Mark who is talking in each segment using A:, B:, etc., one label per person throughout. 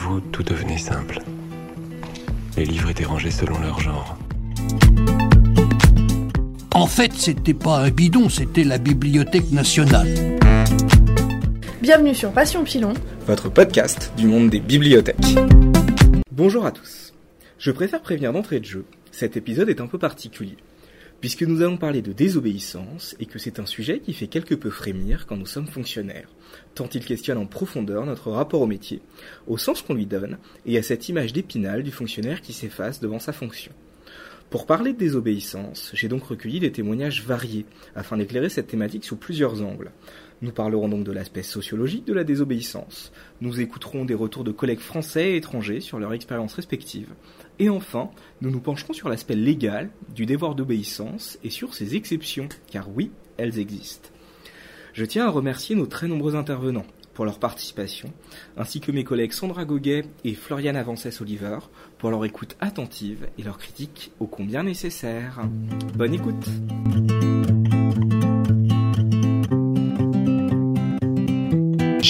A: vous, tout devenait simple. Les livres étaient rangés selon leur genre.
B: En fait, c'était pas un bidon, c'était la Bibliothèque nationale.
C: Bienvenue sur Passion Pilon,
D: votre podcast du monde des bibliothèques. Bonjour à tous. Je préfère prévenir d'entrée de jeu, cet épisode est un peu particulier, puisque nous allons parler de désobéissance et que c'est un sujet qui fait quelque peu frémir quand nous sommes fonctionnaires, tant il questionne en profondeur notre rapport au métier, au sens qu'on lui donne, et à cette image d'épinal du fonctionnaire qui s'efface devant sa fonction. Pour parler de désobéissance, j'ai donc recueilli des témoignages variés afin d'éclairer cette thématique sous plusieurs angles. Nous parlerons donc de l'aspect sociologique de la désobéissance, nous écouterons des retours de collègues français et étrangers sur leur expérience respective, et enfin, nous nous pencherons sur l'aspect légal du devoir d'obéissance et sur ses exceptions, car oui, elles existent. Je tiens à remercier nos très nombreux intervenants pour leur participation, ainsi que mes collègues Sandra Goguet et Floriane Avancès-Oliver pour leur écoute attentive et leur critique ô combien nécessaire. Bonne écoute!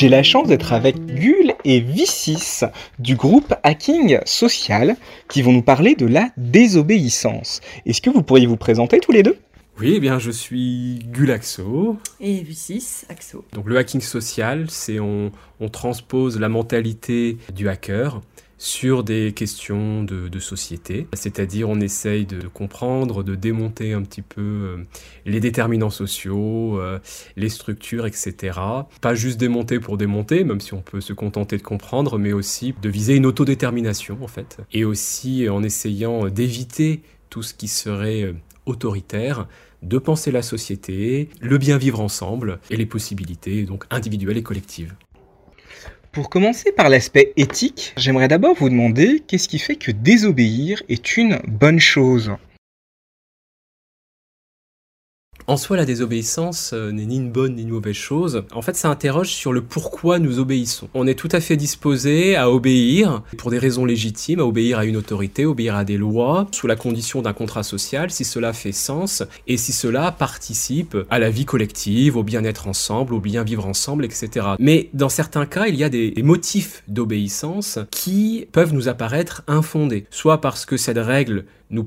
D: J'ai la chance d'être avec Gul et Vicis du groupe Hacking Social qui vont nous parler de la désobéissance. Est-ce que vous pourriez vous présenter tous les deux?
E: Oui, eh bien, je suis Gulaxo.
F: Et V6, Axo.
E: Donc, le hacking social, c'est on, on transpose la mentalité du hacker sur des questions de, société, c'est-à-dire on essaye de comprendre, de démonter un petit peu euh, les déterminants sociaux, euh, les structures, etc. Pas juste démonter pour démonter, même si on peut se contenter de comprendre, mais aussi de viser une autodétermination en fait, et aussi en essayant d'éviter tout ce qui serait euh, autoritaire, de penser la société, le bien vivre ensemble et les possibilités donc individuelles et collectives.
D: Pour commencer par l'aspect éthique, j'aimerais d'abord vous demander qu'est-ce qui fait que désobéir est une bonne chose?
E: En soi, la désobéissance euh, n'est ni une bonne ni une mauvaise chose. En fait, ça interroge sur le pourquoi nous obéissons. On est tout à fait disposé à obéir pour des raisons légitimes, à obéir à une autorité, obéir à des lois, sous la condition d'un contrat social, si cela fait sens et si cela participe à la vie collective, au bien-être ensemble, au bien vivre ensemble, etc. Mais dans certains cas, il y a des motifs d'obéissance qui peuvent nous apparaître infondés, soit parce que cette règle nous,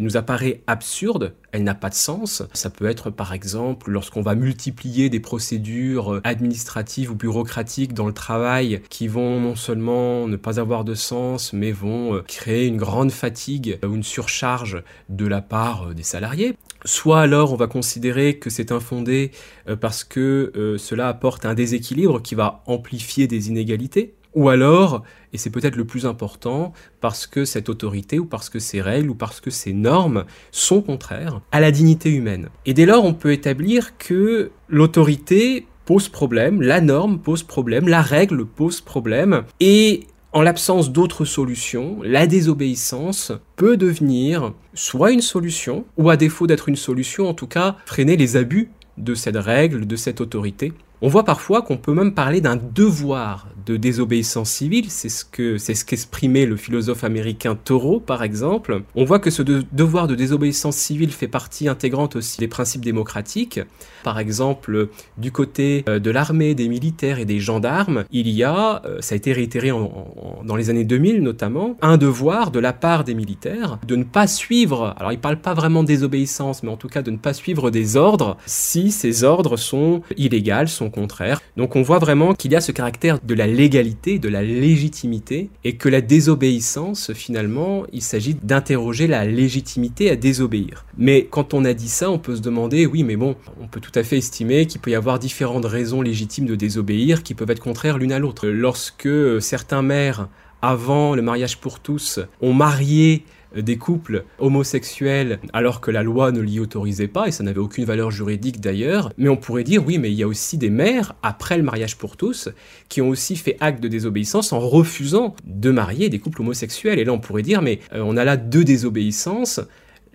E: nous apparaît absurde, elle n'a pas de sens. Ça peut être par exemple lorsqu'on va multiplier des procédures administratives ou bureaucratiques dans le travail qui vont non seulement ne pas avoir de sens, mais vont euh, créer une grande fatigue ou une surcharge de la part euh, des salariés. Soit alors on va considérer que c'est infondé euh, parce que cela apporte un déséquilibre qui va amplifier des inégalités. Ou alors, et c'est peut-être le plus important, parce que cette autorité ou parce que ces règles ou parce que ces normes sont contraires à la dignité humaine. Et dès lors, on peut établir que l'autorité pose problème, la norme pose problème, la règle pose problème, et en l'absence d'autres solutions, la désobéissance peut devenir soit une solution, ou à défaut d'être une solution, en tout cas freiner les abus de cette règle, de cette autorité, on voit parfois qu'on peut même parler d'un devoir de désobéissance civile, c'est ce que c'est ce qu'exprimait le philosophe américain Thoreau par exemple. On voit que ce devoir de désobéissance civile fait partie intégrante aussi des principes démocratiques. Par exemple, du côté euh, de l'armée, des militaires et des gendarmes, il y a, euh, ça a été réitéré dans les années 2000 notamment, un devoir de la part des militaires de ne pas suivre, alors il parle pas vraiment de désobéissance, mais en tout cas de ne pas suivre des ordres si ces ordres sont illégaux, sont contraire. Donc on voit vraiment qu'il y a ce caractère de la légalité, de la légitimité, et que la désobéissance, finalement, il s'agit d'interroger la légitimité à désobéir. Mais quand on a dit ça, on peut se demander, oui, mais bon, on peut tout à fait estimer qu'il peut y avoir différentes raisons légitimes de désobéir qui peuvent être contraires l'une à l'autre. Lorsque certains maires avant le mariage pour tous, ont marié des couples homosexuels alors que la loi ne l'y autorisait pas et ça n'avait aucune valeur juridique d'ailleurs. Mais on pourrait dire oui, mais il y a aussi des mères, après le mariage pour tous, qui ont aussi fait acte de désobéissance en refusant de marier des couples homosexuels. Et là on pourrait dire mais euh, on a là deux désobéissances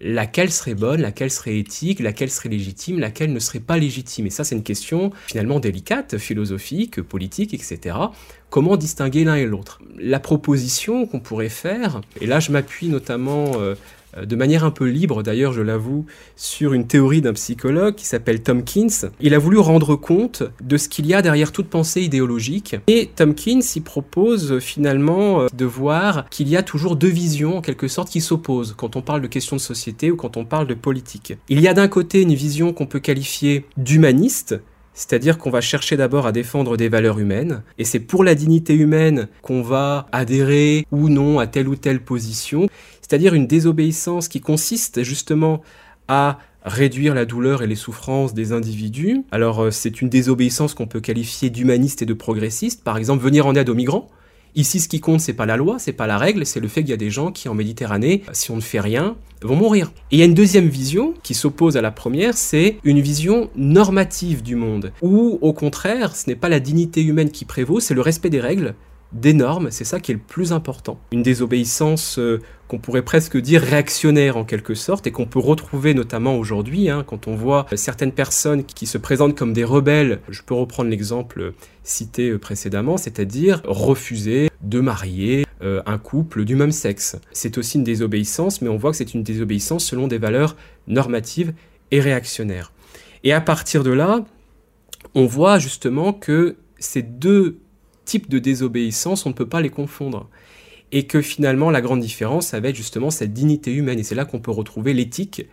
E: laquelle serait bonne, laquelle serait éthique, laquelle serait légitime, laquelle ne serait pas légitime. Et ça, c'est une question finalement délicate, philosophique, politique, etc. Comment distinguer l'un et l'autre? La proposition qu'on pourrait faire, et là je m'appuie notamment euh, de manière un peu libre d'ailleurs, je l'avoue, sur une théorie d'un psychologue qui s'appelle Tomkins. Il a voulu rendre compte de ce qu'il y a derrière toute pensée idéologique. Et Tomkins y propose finalement euh, de voir qu'il y a toujours deux visions en quelque sorte qui s'opposent quand on parle de questions de société ou quand on parle de politique. Il y a d'un côté une vision qu'on peut qualifier d'humaniste, c'est-à-dire qu'on va chercher d'abord à défendre des valeurs humaines, et c'est pour la dignité humaine qu'on va adhérer ou non à telle ou telle position, c'est-à-dire une désobéissance qui consiste justement à réduire la douleur et les souffrances des individus. Alors euh, c'est une désobéissance qu'on peut qualifier d'humaniste et de progressiste, par exemple venir en aide aux migrants, Ici, ce qui compte, c'est pas la loi, c'est pas la règle, c'est le fait qu'il y a des gens qui, en Méditerranée, si on ne fait rien, vont mourir. Et il y a une deuxième vision qui s'oppose à la première, c'est une vision normative du monde, où, au contraire, ce n'est pas la dignité humaine qui prévaut, c'est le respect des règles, des normes, c'est ça qui est le plus important. Une désobéissance euh, qu'on pourrait presque dire réactionnaire en quelque sorte et qu'on peut retrouver notamment aujourd'hui hein, quand on voit certaines personnes qui se présentent comme des rebelles. Je peux reprendre l'exemple cité euh, précédemment, c'est-à-dire refuser de marier euh, un couple du même sexe. C'est aussi une désobéissance, mais on voit que c'est une désobéissance selon des valeurs normatives et réactionnaires. Et à partir de là, on voit justement que ces deux types de désobéissance, on ne peut pas les confondre. Et que finalement, la grande différence, ça va être justement cette dignité humaine. Et c'est là qu'on peut retrouver l'éthique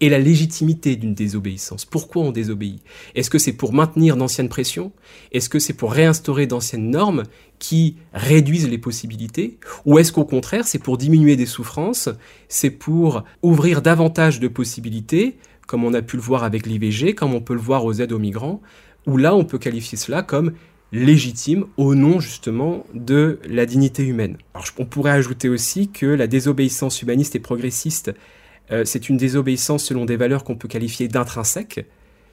E: et la légitimité d'une désobéissance. Pourquoi on désobéit? Est-ce que c'est pour maintenir d'anciennes pressions? Est-ce que c'est pour réinstaurer d'anciennes normes qui réduisent les possibilités? Ou est-ce qu'au contraire, c'est pour diminuer des souffrances? C'est pour ouvrir davantage de possibilités, comme on a pu le voir avec l'IVG, comme on peut le voir aux aides aux migrants, où là, on peut qualifier cela comme légitime au nom justement de la dignité humaine. on pourrait ajouter aussi que la désobéissance humaniste et progressiste, euh, c'est une désobéissance selon des valeurs qu'on peut qualifier d'intrinsèques,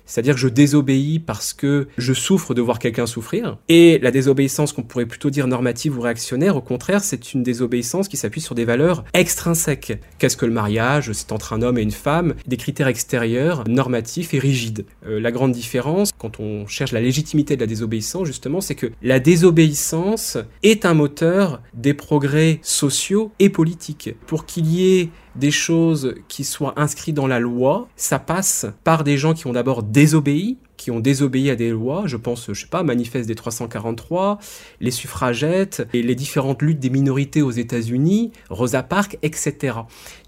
E: c'est-à-dire que je désobéis parce que je souffre de voir quelqu'un souffrir. Et la désobéissance qu'on pourrait plutôt dire normative ou réactionnaire, au contraire, c'est une désobéissance qui s'appuie sur des valeurs extrinsèques. Qu'est-ce que le mariage? C'est entre un homme et une femme, des critères extérieurs, normatifs et rigides. Euh, la grande différence, quand on cherche la légitimité de la désobéissance, justement, c'est que la désobéissance est un moteur des progrès sociaux et politiques. Pour qu'il y ait des choses qui soient inscrites dans la loi, ça passe par des gens qui ont d'abord désobéi, qui ont désobéi à des lois, je pense, je sais pas, manifeste des 343, les suffragettes, et les différentes luttes des minorités aux États-Unis, Rosa Parks, etc.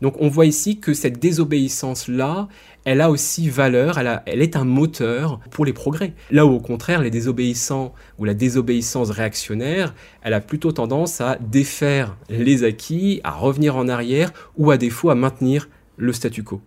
E: Donc on voit ici que cette désobéissance-là, elle a aussi valeur, elle, est un moteur pour les progrès. Là où au contraire, les désobéissants ou la désobéissance réactionnaire, elle a plutôt tendance à défaire les acquis, à revenir en arrière ou à défaut à maintenir le statu quo.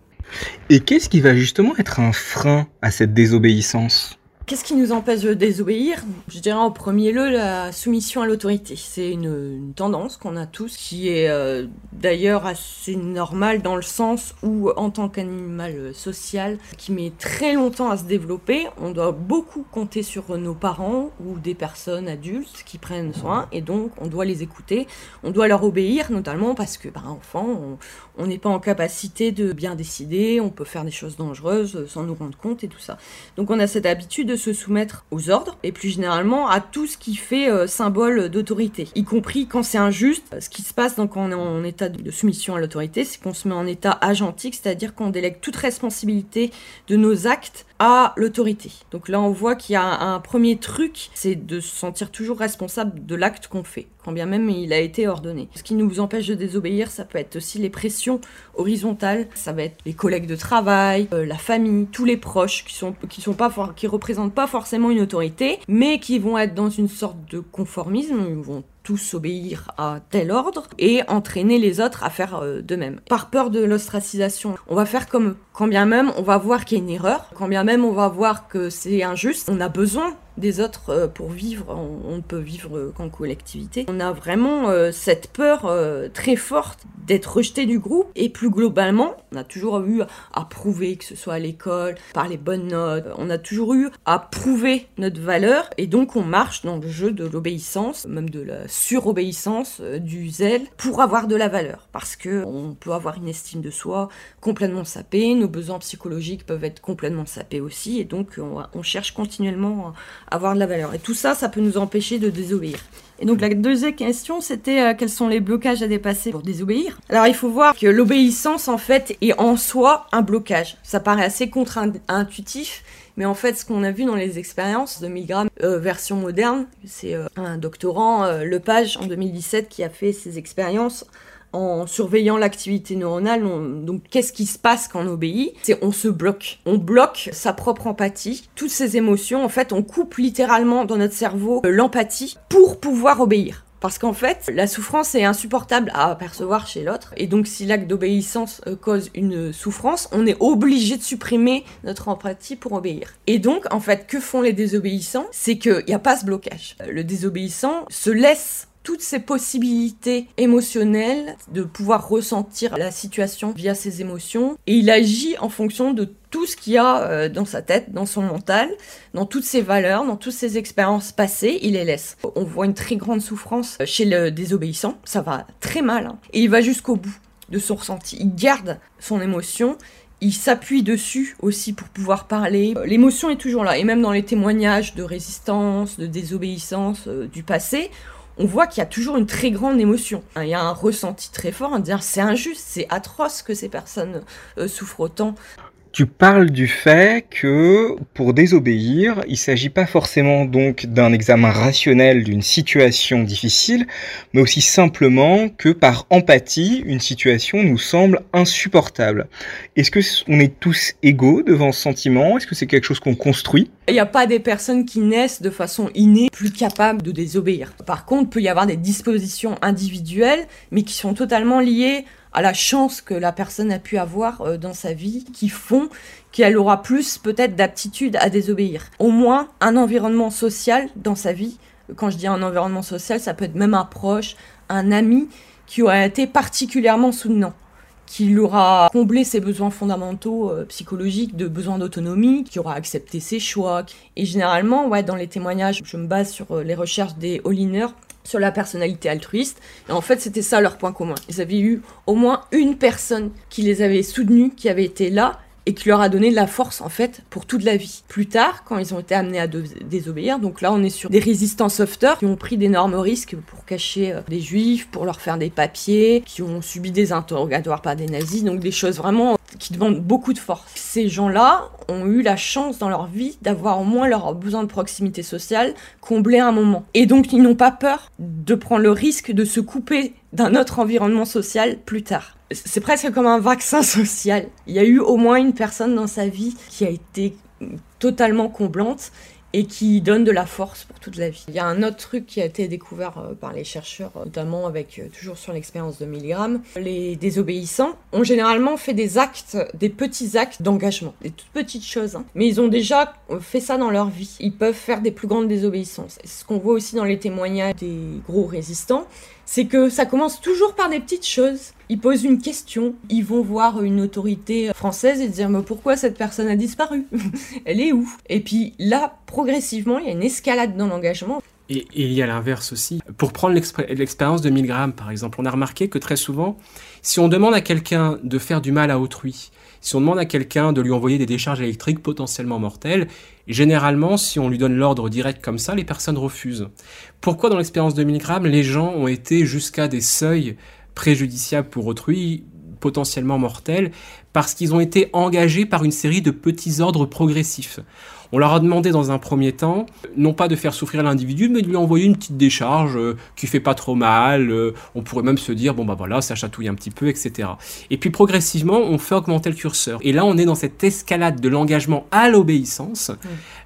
D: Et qu'est-ce qui va justement être un frein à cette désobéissance?
F: Qu'est-ce qui nous empêche de désobéir Je dirais en premier lieu la soumission à l'autorité. C'est une, tendance qu'on a tous, qui est euh, d'ailleurs assez normale dans le sens où, en tant qu'animal social, qui met très longtemps à se développer, on doit beaucoup compter sur nos parents ou des personnes adultes qui prennent soin, et donc on doit les écouter, on doit leur obéir, notamment parce que, ben, enfant, on n'est pas en capacité de bien décider, on peut faire des choses dangereuses sans nous rendre compte et tout ça. Donc on a cette habitude de se soumettre aux ordres et plus généralement à tout ce qui fait euh, symbole d'autorité, y compris quand c'est injuste. Ce qui se passe donc quand on est en état de soumission à l'autorité, c'est qu'on se met en état agentique, c'est-à-dire qu'on délègue toute responsabilité de nos actes à l'autorité. Donc là, on voit qu'il y a un, premier truc, c'est de se sentir toujours responsable de l'acte qu'on fait, quand bien même il a été ordonné. Ce qui nous empêche de désobéir, ça peut être aussi les pressions horizontales, ça va être les collègues de travail, euh, la famille, tous les proches qui sont qui sont pas qui représentent pas forcément une autorité, mais qui vont être dans une sorte de conformisme, ils vont tous obéir à tel ordre et entraîner les autres à faire euh, de même. Par peur de l'ostracisation, on va faire comme quand bien même on va voir qu'il y a une erreur, quand bien même on va voir que c'est injuste, on a besoin des autres euh, pour vivre. On, ne peut vivre qu'en collectivité. On a vraiment euh, cette peur euh, très forte d'être rejeté du groupe. Et plus globalement, on a toujours eu à prouver, que ce soit à l'école, par les bonnes notes, on a toujours eu à prouver notre valeur. Et donc on marche dans le jeu de l'obéissance, même de la surobéissance, du zèle, pour avoir de la valeur. Parce que on peut avoir une estime de soi complètement sapée, nos besoins psychologiques peuvent être complètement sapés aussi. Et donc on, on cherche continuellement avoir de la valeur. Et tout ça, ça peut nous empêcher de désobéir. Et donc la deuxième question, c'était euh, quels sont les blocages à dépasser pour désobéir? Alors il faut voir que l'obéissance, en fait, est en soi un blocage. Ça paraît assez contre-intuitif, mais en fait, ce qu'on a vu dans les expériences de Milgram euh, version moderne, c'est euh, un doctorant, Lepage, en 2017, qui a fait ces expériences en surveillant l'activité neuronale. On- donc, qu'est-ce qui se passe quand on obéit? C'est on se bloque. On bloque sa propre empathie, toutes ses émotions. En fait, on coupe littéralement dans notre cerveau euh, l'empathie pour pouvoir obéir. Parce qu'en fait, la souffrance est insupportable à percevoir chez l'autre. Et donc, si l'acte d'obéissance euh, cause une souffrance, on est obligé de supprimer notre empathie pour obéir. Et donc, en fait, que font les désobéissants? C'est qu'il n'y a pas ce blocage. Euh, Le désobéissant se laisse toutes ces possibilités émotionnelles de pouvoir ressentir la situation via ses émotions et il agit en fonction de tout ce qu'il y a euh, dans sa tête, dans son mental, dans toutes ses valeurs, dans toutes ses expériences passées, il les laisse. On voit une très grande souffrance chez le désobéissant, ça va très mal, hein. et il va jusqu'au bout de son ressenti. Il garde son émotion, il s'appuie dessus aussi pour pouvoir parler. L'émotion est toujours là, et même dans les témoignages de résistance, de désobéissance euh, du passé, on voit qu'il y a toujours une très grande émotion. Hein, Il y a un ressenti très fort à dire c'est injuste, c'est atroce que ces personnes euh, souffrent autant.
D: Tu parles du fait que pour désobéir, il s'agit pas forcément donc d'un examen rationnel d'une situation difficile, mais aussi simplement que par empathie, une situation nous semble insupportable. Est-ce que on est tous égaux devant ce sentiment? Est-ce que c'est quelque chose qu'on construit?
F: Il n'y a pas des personnes qui naissent de façon innée plus capables de désobéir. Par contre, il peut y avoir des dispositions individuelles, mais qui sont totalement liées à la chance que la personne a pu avoir euh, dans sa vie, qui font qu'elle aura plus peut-être d'aptitude à désobéir. Au moins un environnement social dans sa vie. Quand je dis un environnement social, ça peut être même un proche, un ami qui aura été particulièrement soutenant qui aura comblé ses besoins fondamentaux euh, psychologiques de besoin d'autonomie, qui aura accepté ses choix. Et généralement, ouais, dans les témoignages, je me base sur euh, les recherches des Holliners sur la personnalité altruiste. Et en fait, c'était ça leur point commun. Ils avaient eu au moins une personne qui les avait soutenus, qui avait été là et qui leur a donné de la force en fait pour toute la vie. Plus tard, quand ils ont été amenés à désobéir, donc là on est sur des résistants sauveteurs qui ont pris d'énormes risques pour cacher euh, des juifs, pour leur faire des papiers, qui ont subi des interrogatoires par des nazis, donc des choses vraiment qui demandent beaucoup de force. Ces gens-là ont eu la chance dans leur vie d'avoir au moins leur besoin de proximité sociale comblé à un moment. Et donc ils n'ont pas peur de prendre le risque de se couper d'un autre environnement social plus tard. C'est presque comme un vaccin social. Il y a eu au moins une personne dans sa vie qui a été totalement comblante et qui donne de la force pour toute la vie. Il y a un autre truc qui a été découvert euh, par les chercheurs, euh, notamment avec euh, toujours sur l'expérience de Milgram. Les désobéissants ont généralement fait des actes, des petits actes d'engagement, des toutes petites choses, hein. mais ils ont déjà fait ça dans leur vie. Ils peuvent faire des plus grandes désobéissances. Et ce qu'on voit aussi dans les témoignages des gros résistants, c'est que ça commence toujours par des petites choses. Ils posent une question, ils vont voir une autorité française et dire mais pourquoi cette personne a disparu? Elle est où? Et puis là, progressivement, il y a une escalade dans l'engagement.
E: Et, il y a l'inverse aussi. Pour prendre l'expé- l'expérience de Milgram, par exemple, on a remarqué que très souvent, si on demande à quelqu'un de faire du mal à autrui, si on demande à quelqu'un de lui envoyer des décharges électriques potentiellement mortelles, généralement, si on lui donne l'ordre direct comme ça, les personnes refusent. Pourquoi dans l'expérience de Milgram, les gens ont été jusqu'à des seuils préjudiciables pour autrui, potentiellement mortels, parce qu'ils ont été engagés par une série de petits ordres progressifs. On leur a demandé dans un premier temps, non pas de faire souffrir l'individu, mais de lui envoyer une petite décharge euh, qui fait pas trop mal. euh, on pourrait même se dire, bon bah voilà, ça chatouille un petit peu, etc. Et puis progressivement, on fait augmenter le curseur. Et là, on est dans cette escalade de l'engagement à l'obéissance,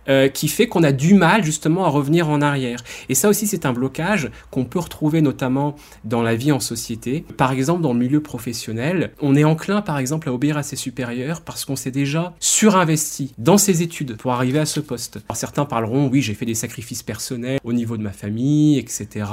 E: euh, qui fait qu'on a du mal justement à revenir en arrière. Et ça aussi, c'est un blocage qu'on peut retrouver notamment dans la vie en société. Par exemple, dans le milieu professionnel, on est enclin, par exemple, à obéir à ses supérieurs parce qu'on s'est déjà surinvesti dans ses études pour arriver à ce poste. Alors, certains parleront, oui, j'ai fait des sacrifices personnels au niveau de ma famille, etc.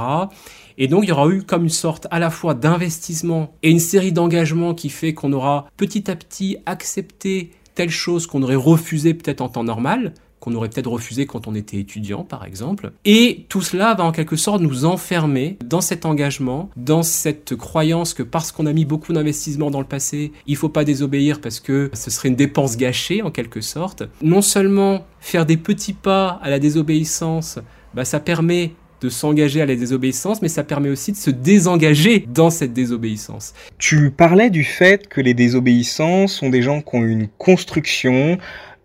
E: Et donc, il y aura eu comme une sorte à la fois d'investissement et une série d'engagements qui fait qu'on aura petit à petit accepté telle chose qu'on aurait refusé peut-être en temps normal, qu'on aurait peut-être refusé quand on était étudiant, par exemple. Et tout cela va en quelque sorte nous enfermer dans cet engagement, dans cette croyance que parce qu'on a mis beaucoup d'investissements dans le passé, il faut pas désobéir parce que ce serait une dépense gâchée en quelque sorte. Non seulement faire des petits pas à la désobéissance, bah, ça permet de s'engager à la désobéissance, mais ça permet aussi de se désengager dans cette désobéissance.
D: Tu parlais du fait que les désobéissants sont des gens qui ont une construction,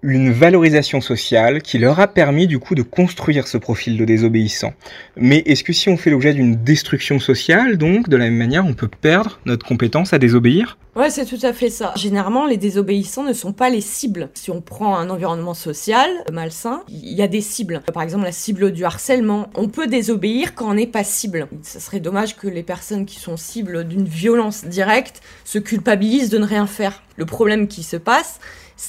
D: une valorisation sociale qui leur a permis du coup de construire ce profil de désobéissant. Mais est-ce que si on fait l'objet d'une destruction sociale, donc de la même manière, on peut perdre notre compétence à désobéir?
F: Ouais, c'est tout à fait ça. Généralement, les désobéissants ne sont pas les cibles. Si on prend un environnement social malsain, il y a des cibles. Par exemple, la cible du harcèlement. On peut désobéir quand on n'est pas cible. Ce serait dommage que les personnes qui sont cibles d'une violence directe se culpabilisent de ne rien faire. Le problème qui se passe,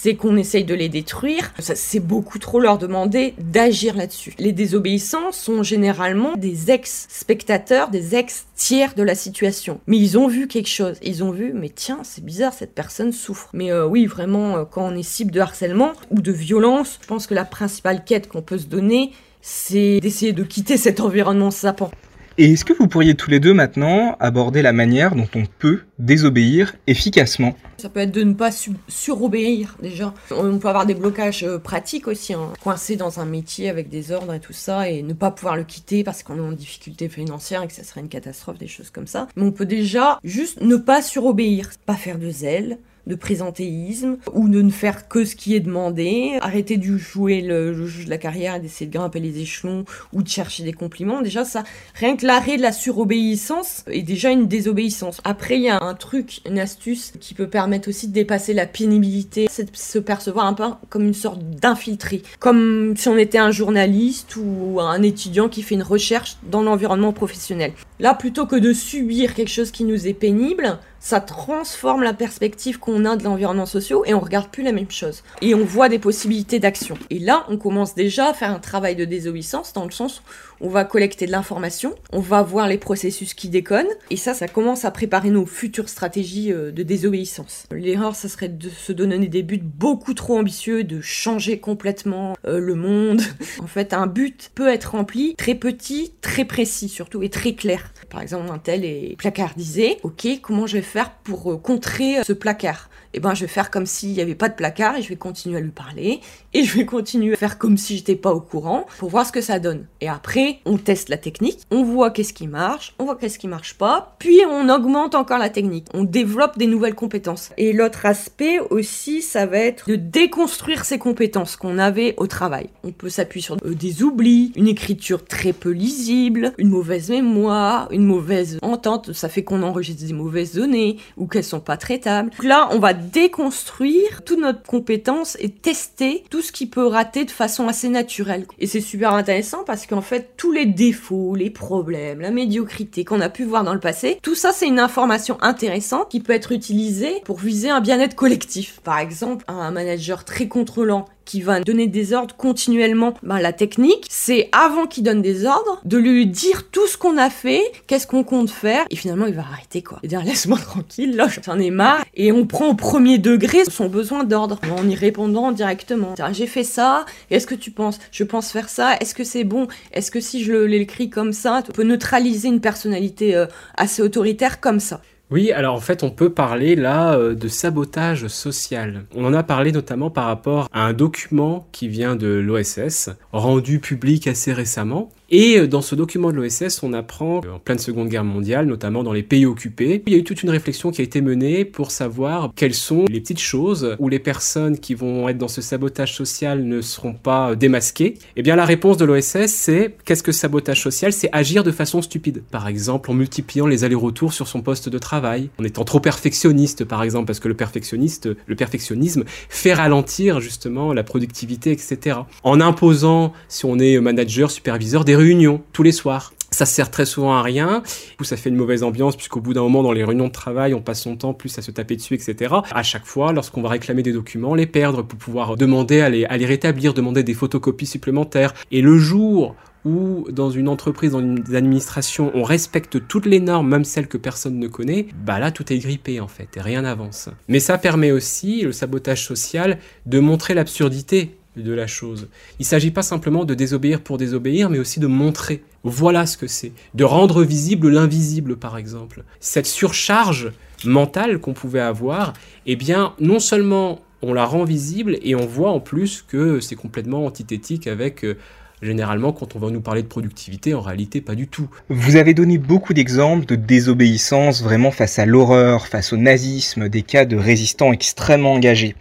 F: c'est qu'on essaye de les détruire. C'est beaucoup trop leur demander d'agir là-dessus. Les désobéissants sont généralement des ex-spectateurs, des ex-tiers de la situation. Mais ils ont vu quelque chose. Ils ont vu, mais tiens, c'est bizarre, cette personne souffre. Mais euh, oui, vraiment, euh, quand on est cible de harcèlement ou de violence, je pense que la principale quête qu'on peut se donner, c'est d'essayer de quitter cet environnement sapant.
D: Et est-ce que vous pourriez tous les deux maintenant aborder la manière dont on peut désobéir efficacement?
F: Ça peut être de ne pas surobéir déjà. On peut avoir des blocages euh, pratiques aussi, hein. coincé dans un métier avec des ordres et tout ça, et ne pas pouvoir le quitter parce qu'on est en difficulté financière et que ça serait une catastrophe, des choses comme ça. Mais on peut déjà juste ne pas surobéir, pas faire de zèle, de présentéisme ou de ne faire que ce qui est demandé, arrêter de jouer le, juge de la carrière d'essayer de grimper les échelons ou de chercher des compliments. Déjà, ça, rien que l'arrêt de la surobéissance est déjà une désobéissance. Après, il y a un truc, une astuce qui peut permettre aussi de dépasser la pénibilité, c'est de se percevoir un peu comme une sorte d'infiltré. Comme si on était un journaliste ou un étudiant qui fait une recherche dans l'environnement professionnel. Là, plutôt que de subir quelque chose qui nous est pénible, ça transforme la perspective qu'on a de l'environnement social et on regarde plus la même chose. Et on voit des possibilités d'action. Et là, on commence déjà à faire un travail de désobéissance dans le sens où on va collecter de l'information, on va voir les processus qui déconnent, et ça, ça commence à préparer nos futures stratégies euh, de désobéissance. L'erreur, ça serait de se donner des buts beaucoup trop ambitieux, de changer complètement euh, le monde. en fait, un but peut être rempli très petit, très précis surtout, et très clair. Par exemple, un tel est placardisé. Ok, comment je vais faire pour euh, contrer ce placard? Eh ben, je vais faire comme s'il n'y avait pas de placard et je vais continuer à lui parler et je vais continuer à faire comme si j'étais pas au courant pour voir ce que ça donne. Et après, on teste la technique, on voit qu'est-ce qui marche, on voit qu'est-ce qui marche pas, puis on augmente encore la technique, on développe des nouvelles compétences. Et l'autre aspect aussi, ça va être de déconstruire ces compétences qu'on avait au travail. On peut s'appuyer sur euh, des oublis, une écriture très peu lisible, une mauvaise mémoire, une mauvaise entente, ça fait qu'on enregistre des mauvaises données ou qu'elles sont pas traitables. Donc là, on va déconstruire toute notre compétence et tester tout ce qui peut rater de façon assez naturelle. Et c'est super intéressant parce qu'en fait, tous les défauts, les problèmes, la médiocrité qu'on a pu voir dans le passé, tout ça, c'est une information intéressante qui peut être utilisée pour viser un bien-être collectif. Par exemple, un manager très contrôlant qui va donner des ordres continuellement, ben, la technique, c'est avant qu'il donne des ordres, de lui dire tout ce qu'on a fait, qu'est-ce qu'on compte faire, et finalement il va arrêter quoi. Et dire laisse-moi tranquille, là j'en ai marre, et on prend au premier degré son besoin d'ordre, en y répondant directement. J'ai fait ça, est-ce que tu penses, je pense faire ça, est-ce que c'est bon, est-ce que si je l'écris comme ça, tu peux neutraliser une personnalité euh, assez autoritaire comme ça?
E: Oui, alors en fait, on peut parler là euh, de sabotage social. On en a parlé notamment par rapport à un document qui vient de l'OSS, rendu public assez récemment, et euh, dans ce document de l'OSS, on apprend en pleine Seconde Guerre mondiale, notamment dans les pays occupés, il y a eu toute une réflexion qui a été menée pour savoir quelles sont les petites choses où les personnes qui vont être dans ce sabotage social ne seront pas euh, démasquées. Eh bien, la réponse de l'OSS, c'est qu'est-ce que sabotage social? C'est agir de façon stupide. Par exemple, en multipliant les allers-retours sur son poste de travail, en étant trop perfectionniste, par exemple, parce que le perfectionnisme fait ralentir justement la productivité, etc. En imposant, si on est manager, superviseur, réunions tous les soirs. Ça sert très souvent à rien. Du ça fait une mauvaise ambiance puisqu'au bout d'un moment, dans les réunions de travail, on passe son temps plus à se taper dessus, etc. À chaque fois, lorsqu'on va réclamer des documents, les perdre pour pouvoir demander à les rétablir, demander des photocopies supplémentaires. Et le jour où dans une entreprise, dans une administration, on respecte toutes les normes, même celles que personne ne connaît, bah là tout est grippé en fait et rien n'avance. Mais ça permet aussi, le sabotage social, de montrer l'absurdité de la chose. Il ne s'agit pas simplement de désobéir pour désobéir, mais aussi de montrer. Voilà ce que c'est. De rendre visible l'invisible, par exemple. Cette surcharge mentale qu'on pouvait avoir, eh bien, non seulement on la rend visible, et on voit en plus que c'est complètement antithétique avec... Euh, généralement, quand on va nous parler de productivité, en réalité, pas du tout.
D: Vous avez donné beaucoup d'exemples de désobéissance vraiment face à l'horreur, face au nazisme, des cas de résistants extrêmement engagés.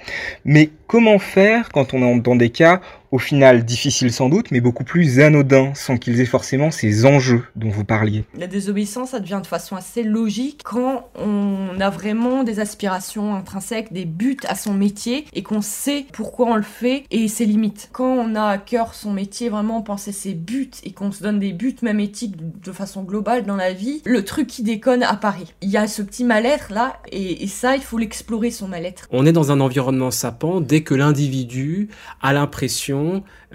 D: Mais comment faire quand on est dans des cas au final difficiles sans doute, mais beaucoup plus anodins, sans qu'ils aient forcément ces enjeux dont vous parliez.
F: La désobéissance, ça devient de façon assez logique quand on a vraiment des aspirations intrinsèques, des buts à son métier, et qu'on sait pourquoi on le fait et ses limites. Quand on a à cœur son métier, vraiment penser ses buts, et qu'on se donne des buts même éthiques de façon globale dans la vie, le truc qui déconne apparaît. Il y a ce petit mal-être là, et, et ça, il faut l'explorer, son mal-être.
E: On est dans un environnement sapant dès que l'individu a l'impression,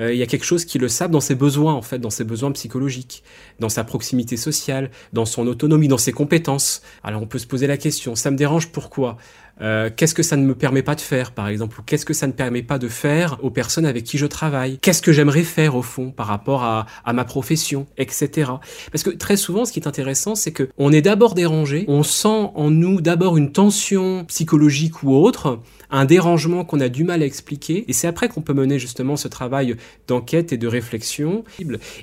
E: euh, il y a quelque chose qui le sape dans ses besoins, en fait, dans ses besoins psychologiques, dans sa proximité sociale, dans son autonomie, dans ses compétences. Alors on peut se poser la question, ça me dérange pourquoi? Euh, qu'est-ce que ça ne me permet pas de faire, par exemple, ou qu'est-ce que ça ne permet pas de faire aux personnes avec qui je travaille, qu'est-ce que j'aimerais faire au fond par rapport à, à, ma profession, etc. Parce que très souvent, ce qui est intéressant, c'est que on est d'abord dérangé, on sent en nous d'abord une tension psychologique ou autre, un dérangement qu'on a du mal à expliquer, et c'est après qu'on peut mener justement ce travail d'enquête et de réflexion.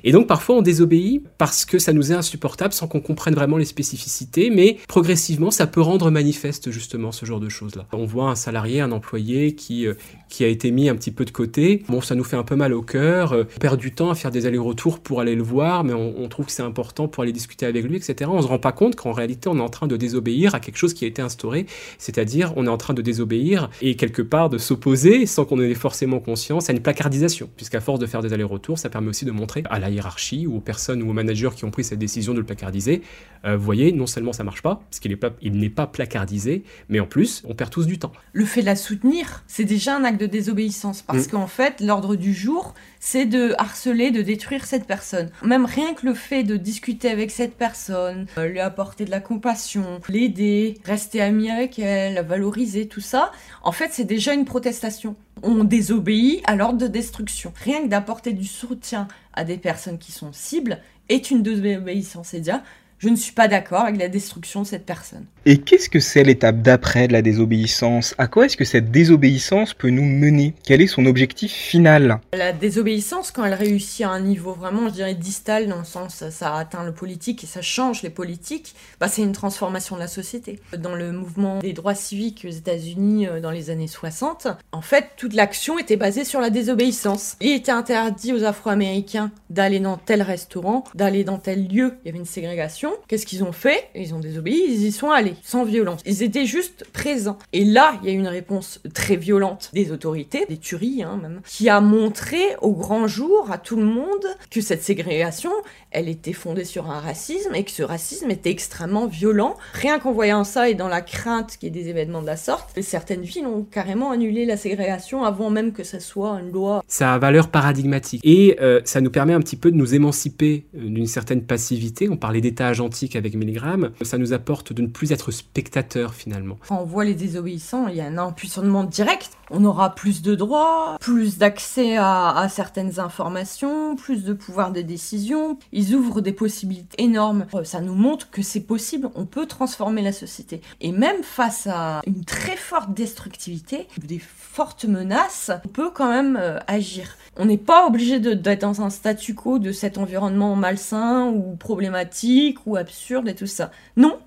E: Et donc parfois on désobéit parce que ça nous est insupportable sans qu'on comprenne vraiment les spécificités, mais progressivement ça peut rendre manifeste justement ce genre de choses-là. On voit un salarié, un employé qui, euh, qui a été mis un petit peu de côté. Bon, ça nous fait un peu mal au cœur. Euh, on perd du temps à faire des allers-retours pour aller le voir, mais on, trouve que c'est important pour aller discuter avec lui, etc. On se rend pas compte qu'en réalité, on est en train de désobéir à quelque chose qui a été instauré, c'est-à-dire on est en train de désobéir et quelque part de s'opposer, sans qu'on ait forcément conscience, à une placardisation, puisqu'à force de faire des allers-retours, ça permet aussi de montrer à la hiérarchie ou aux personnes ou aux managers qui ont pris cette décision de le placardiser, euh, vous voyez, non seulement ça marche pas, parce qu'il n'est pas placardisé, mais en plus, on perd tous du temps.
F: Le fait de la soutenir, c'est déjà un acte de désobéissance, parce mm. qu'en fait, l'ordre du jour, c'est de harceler, de détruire cette personne. Même rien que le fait de discuter avec cette personne, euh, lui apporter de la compassion, l'aider, rester ami avec elle, la valoriser, tout ça, en fait, c'est déjà une protestation. On désobéit à l'ordre de destruction. Rien que d'apporter du soutien à des personnes qui sont cibles est une désobéissance. C'est-à-dire, je ne suis pas d'accord avec la destruction de cette personne.
D: Et qu'est-ce que c'est l'étape d'après de la désobéissance? À quoi est-ce que cette désobéissance peut nous mener? Quel est son objectif final?
F: La désobéissance, quand elle réussit à un niveau vraiment, je dirais, distal, dans le sens ça atteint le politique et ça change les politiques, bah, c'est une transformation de la société. Dans le mouvement des droits civiques aux États-Unis euh, dans les années 60, en fait, toute l'action était basée sur la désobéissance. Il était interdit aux Afro-Américains d'aller dans tel restaurant, d'aller dans tel lieu. Il y avait une ségrégation Qu'est-ce qu'ils ont fait? Ils ont désobéi, ils y sont allés, sans violence. Ils étaient juste présents. Et là, il y a une réponse très violente des autorités, des tueries hein, même, qui a montré au grand jour à tout le monde que cette ségrégation, elle était fondée sur un racisme et que ce racisme était extrêmement violent. Rien qu'en voyant ça et dans la crainte qu'il y ait des événements de la sorte, certaines villes ont carrément annulé la ségrégation avant même que ça soit une loi.
E: Ça a valeur paradigmatique et euh, ça nous permet un petit peu de nous émanciper euh, d'une certaine passivité. On parlait d'état avec Milgram. Ça nous apporte de ne plus être spectateur finalement.
F: Quand on voit les désobéissants, il y a un empuissantement direct. On aura plus de droits, plus d'accès à, à certaines informations, plus de pouvoir de décision. Ils ouvrent des possibilités énormes. Euh, ça nous montre que c'est possible, on peut transformer la société. Et même face à une très forte destructivité, des fortes menaces, on peut quand même euh, agir. On n'est pas obligé d'être dans un statu quo de cet environnement malsain ou problématique absurde et tout ça. Non,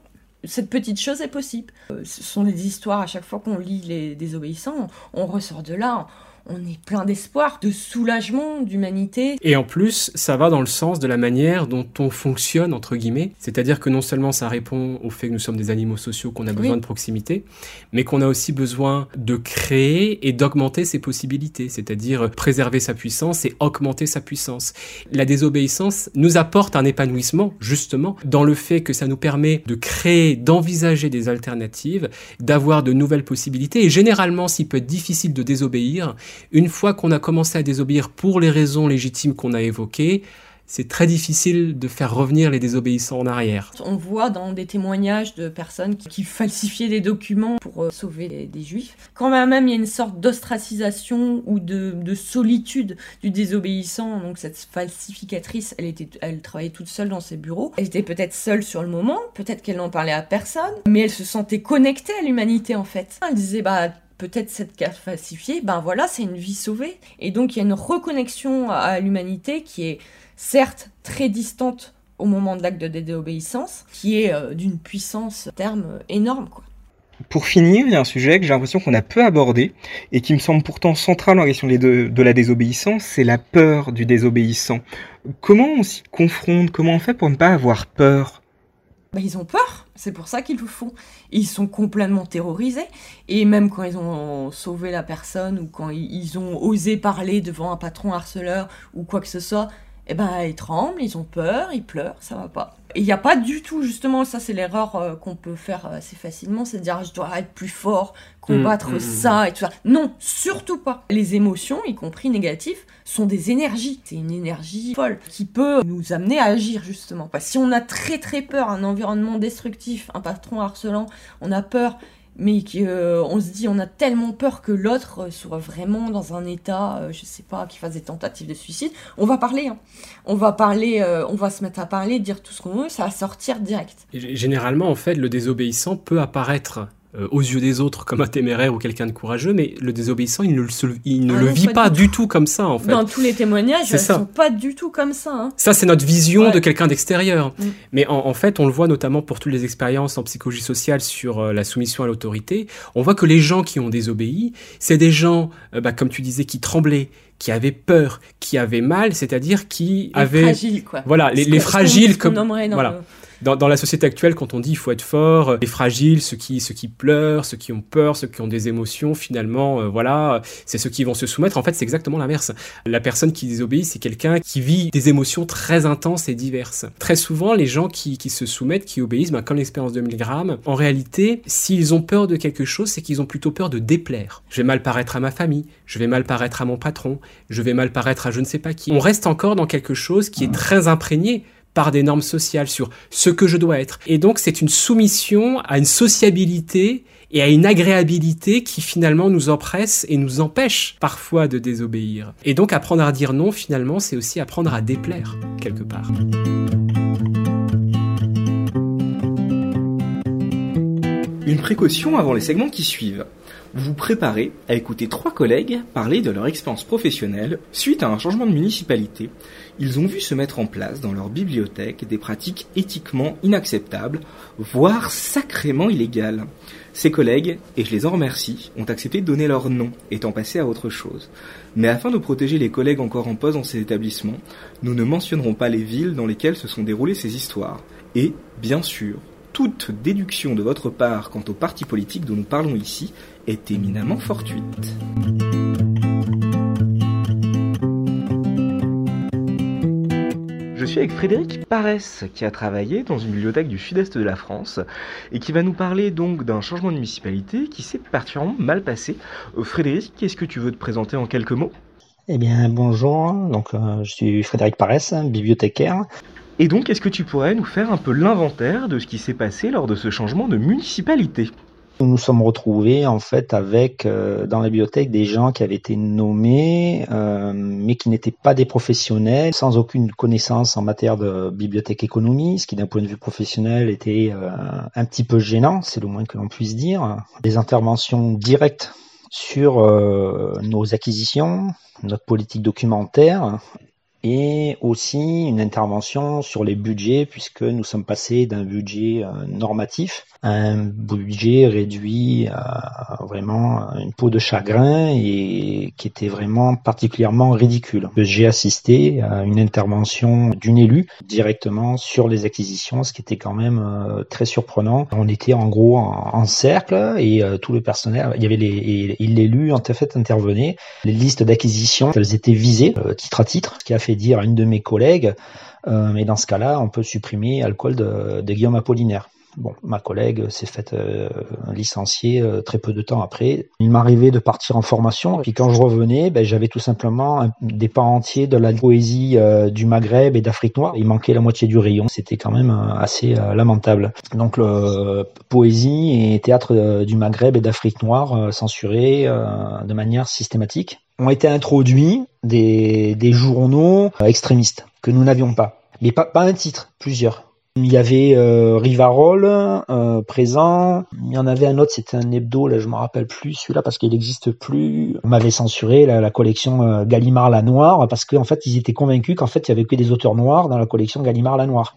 F: cette petite chose est possible. Euh, ce sont des histoires, à chaque fois qu'on lit les désobéissants, on ressort de là, est plein d'espoir, de soulagement, d'humanité.
E: Et en plus, ça va dans le sens de la manière dont on fonctionne, entre guillemets. C'est-à-dire que non seulement ça répond au fait que nous sommes des animaux sociaux, qu'on a besoin de proximité, mais qu'on a aussi besoin de créer et d'augmenter ses possibilités, c'est-à-dire préserver sa puissance et augmenter sa puissance. La désobéissance nous apporte un épanouissement, justement, dans le fait que ça nous permet de créer, d'envisager des alternatives, d'avoir de nouvelles possibilités. Et généralement, s'il peut être difficile de désobéir, une fois qu'on a commencé à désobéir pour les raisons légitimes qu'on a évoquées, c'est très difficile de faire revenir les désobéissants en arrière.
F: On voit dans des témoignages de personnes qui, falsifiaient des documents pour euh, sauver des, juifs, quand même il y a une sorte d'ostracisation ou de, solitude du désobéissant. Donc cette falsificatrice, elle, était, elle travaillait toute seule dans ses bureaux. Elle était peut-être seule sur le moment, peut-être qu'elle n'en parlait à personne, mais elle se sentait connectée à l'humanité en fait. Elle disait, bah peut-être cette carte falsifiée, ben voilà, c'est une vie sauvée. Et donc il y a une reconnexion à l'humanité qui est certes très distante au moment de l'acte de désobéissance, qui est euh, d'une puissance terme euh, énorme. Quoi.
D: Pour finir, il y a un sujet que j'ai l'impression qu'on a peu abordé et qui me semble pourtant central dans la question de, la désobéissance, c'est la peur du désobéissant. Comment on s'y confronte? Comment on fait pour ne pas avoir peur?
F: Bah, ils ont peur, c'est pour ça qu'ils le font. Ils sont complètement terrorisés. Et même quand ils ont sauvé la personne ou quand ils ont osé parler devant un patron harceleur ou quoi que ce soit, eh ben, ils tremblent, ils ont peur, ils pleurent, ça va pas. Il n'y a pas du tout, justement, ça c'est l'erreur euh, qu'on peut faire assez facilement, c'est de dire je dois être plus fort, combattre mmh, mmh, ça et tout ça. Non, surtout pas. Les émotions, y compris négatives, sont des énergies. C'est une énergie folle qui peut nous amener à agir, justement. si on a très très peur, un environnement destructif, un patron harcelant, on a peur mais qu'on euh, se dit on a tellement peur que l'autre euh, soit vraiment dans un état, euh, je sais pas, qui fasse des tentatives de suicide, on va parler, hein. on va parler, on va se mettre à parler, dire tout ce qu'on veut, ça va sortir direct.
E: généralement, en fait, le désobéissant peut apparaître aux yeux des autres comme un téméraire ou quelqu'un de courageux, mais le désobéissant, il ne le, il ne ah le vit pas, du tout. comme ça, en fait.
F: Dans tous les témoignages, ils sont pas du tout comme ça. Hein.
E: Ça, c'est notre vision de quelqu'un d'extérieur. Mm. Mais en, fait, on le voit notamment pour toutes les expériences en psychologie sociale sur euh, la soumission à l'autorité. On voit que les gens qui ont désobéi, c'est des gens, euh, bah, comme tu disais, qui tremblaient, qui avaient peur, qui avaient mal, c'est-à-dire qui les avaient...
F: Fragiles, quoi.
E: Voilà, les, les fragiles, comme... Voilà dans, dans, la société actuelle, quand on dit il faut être fort, les fragiles, ceux qui, ceux qui pleurent, ceux qui ont peur, ceux qui ont des émotions, finalement, euh, voilà, c'est ceux qui vont se soumettre. En fait, c'est exactement l'inverse. La personne qui désobéit, c'est quelqu'un qui vit des émotions très intenses et diverses. Très souvent, les gens qui, qui se soumettent, qui obéissent, ben, comme l'expérience de Milgram, en réalité, s'ils ont peur de quelque chose, c'est qu'ils ont plutôt peur de déplaire. Je vais mal paraître à ma famille, je vais mal paraître à mon patron, je vais mal paraître à je ne sais pas qui. On reste encore dans quelque chose qui est très imprégné par des normes sociales sur ce que je dois être. Et donc c'est une soumission à une sociabilité et à une agréabilité qui finalement nous empresse et nous empêche parfois de désobéir. Et donc apprendre à dire non finalement c'est aussi apprendre à déplaire quelque part.
D: Une précaution avant les segments qui suivent. Vous vous préparez à écouter trois collègues parler de leur expérience professionnelle suite à un changement de municipalité ils ont vu se mettre en place dans leur bibliothèque des pratiques éthiquement inacceptables, voire sacrément illégales. Ces collègues, et je les en remercie, ont accepté de donner leur nom, étant passés à autre chose. Mais afin de protéger les collègues encore en poste dans ces établissements, nous ne mentionnerons pas les villes dans lesquelles se sont déroulées ces histoires. Et, bien sûr, toute déduction de votre part quant au parti politique dont nous parlons ici est éminemment fortuite. Je suis avec Frédéric Paresse, qui a travaillé dans une bibliothèque du sud-est de la France et qui va nous parler donc d'un changement de municipalité qui s'est particulièrement mal passé. Euh, Frédéric, qu'est-ce que tu veux te présenter en quelques mots?
G: Eh bien, bonjour. Donc, euh, je suis Frédéric Paresse, bibliothécaire.
D: Et donc, est-ce que tu pourrais nous faire un peu l'inventaire de ce qui s'est passé lors de ce changement de municipalité?
G: Nous nous sommes retrouvés en fait avec euh, dans la bibliothèque des gens qui avaient été nommés euh, mais qui n'étaient pas des professionnels, sans aucune connaissance en matière de bibliothèque économie, ce qui d'un point de vue professionnel était euh, un petit peu gênant, c'est le moins que l'on puisse dire. Des interventions directes sur nos acquisitions, notre politique documentaire et aussi une intervention sur les budgets puisque nous sommes passés d'un budget normatif un budget réduit à vraiment une peau de chagrin et qui était vraiment particulièrement ridicule. J'ai assisté à une intervention d'une élue directement sur les acquisitions, ce qui était quand même euh, très surprenant. On était en gros en, cercle et euh, tout le personnel, il y avait les l'élu en fait intervenait. Les listes d'acquisitions, elles étaient visées euh, titre à titre, qui a fait dire à une de mes collègues, mais dans ce cas-là, on peut supprimer alcool de, de Guillaume Apollinaire. Bon, ma collègue s'est faite euh, licencier euh, très peu de temps après. Il m'arrivait de partir en formation, et puis quand je revenais, ben, j'avais tout simplement un- des pans entiers de la poésie euh, du Maghreb et d'Afrique noire. Il manquait la moitié du rayon, c'était quand même euh, assez euh, lamentable. Donc, le poésie et théâtre euh, du Maghreb et d'Afrique noire euh, censurés euh, de manière systématique ont été introduits des, des journaux euh, extrémistes que nous n'avions pas. Mais pas, un titre, plusieurs. Il y avait euh, Rivarol euh, présent. Il y en avait un autre, c'était un hebdo, là je me rappelle plus celui-là parce qu'il n'existe plus. On m'avait censuré la, collection Gallimard la Noire parce qu'en fait ils étaient convaincus qu'en fait il y avait que des auteurs noirs dans la collection Gallimard la Noire.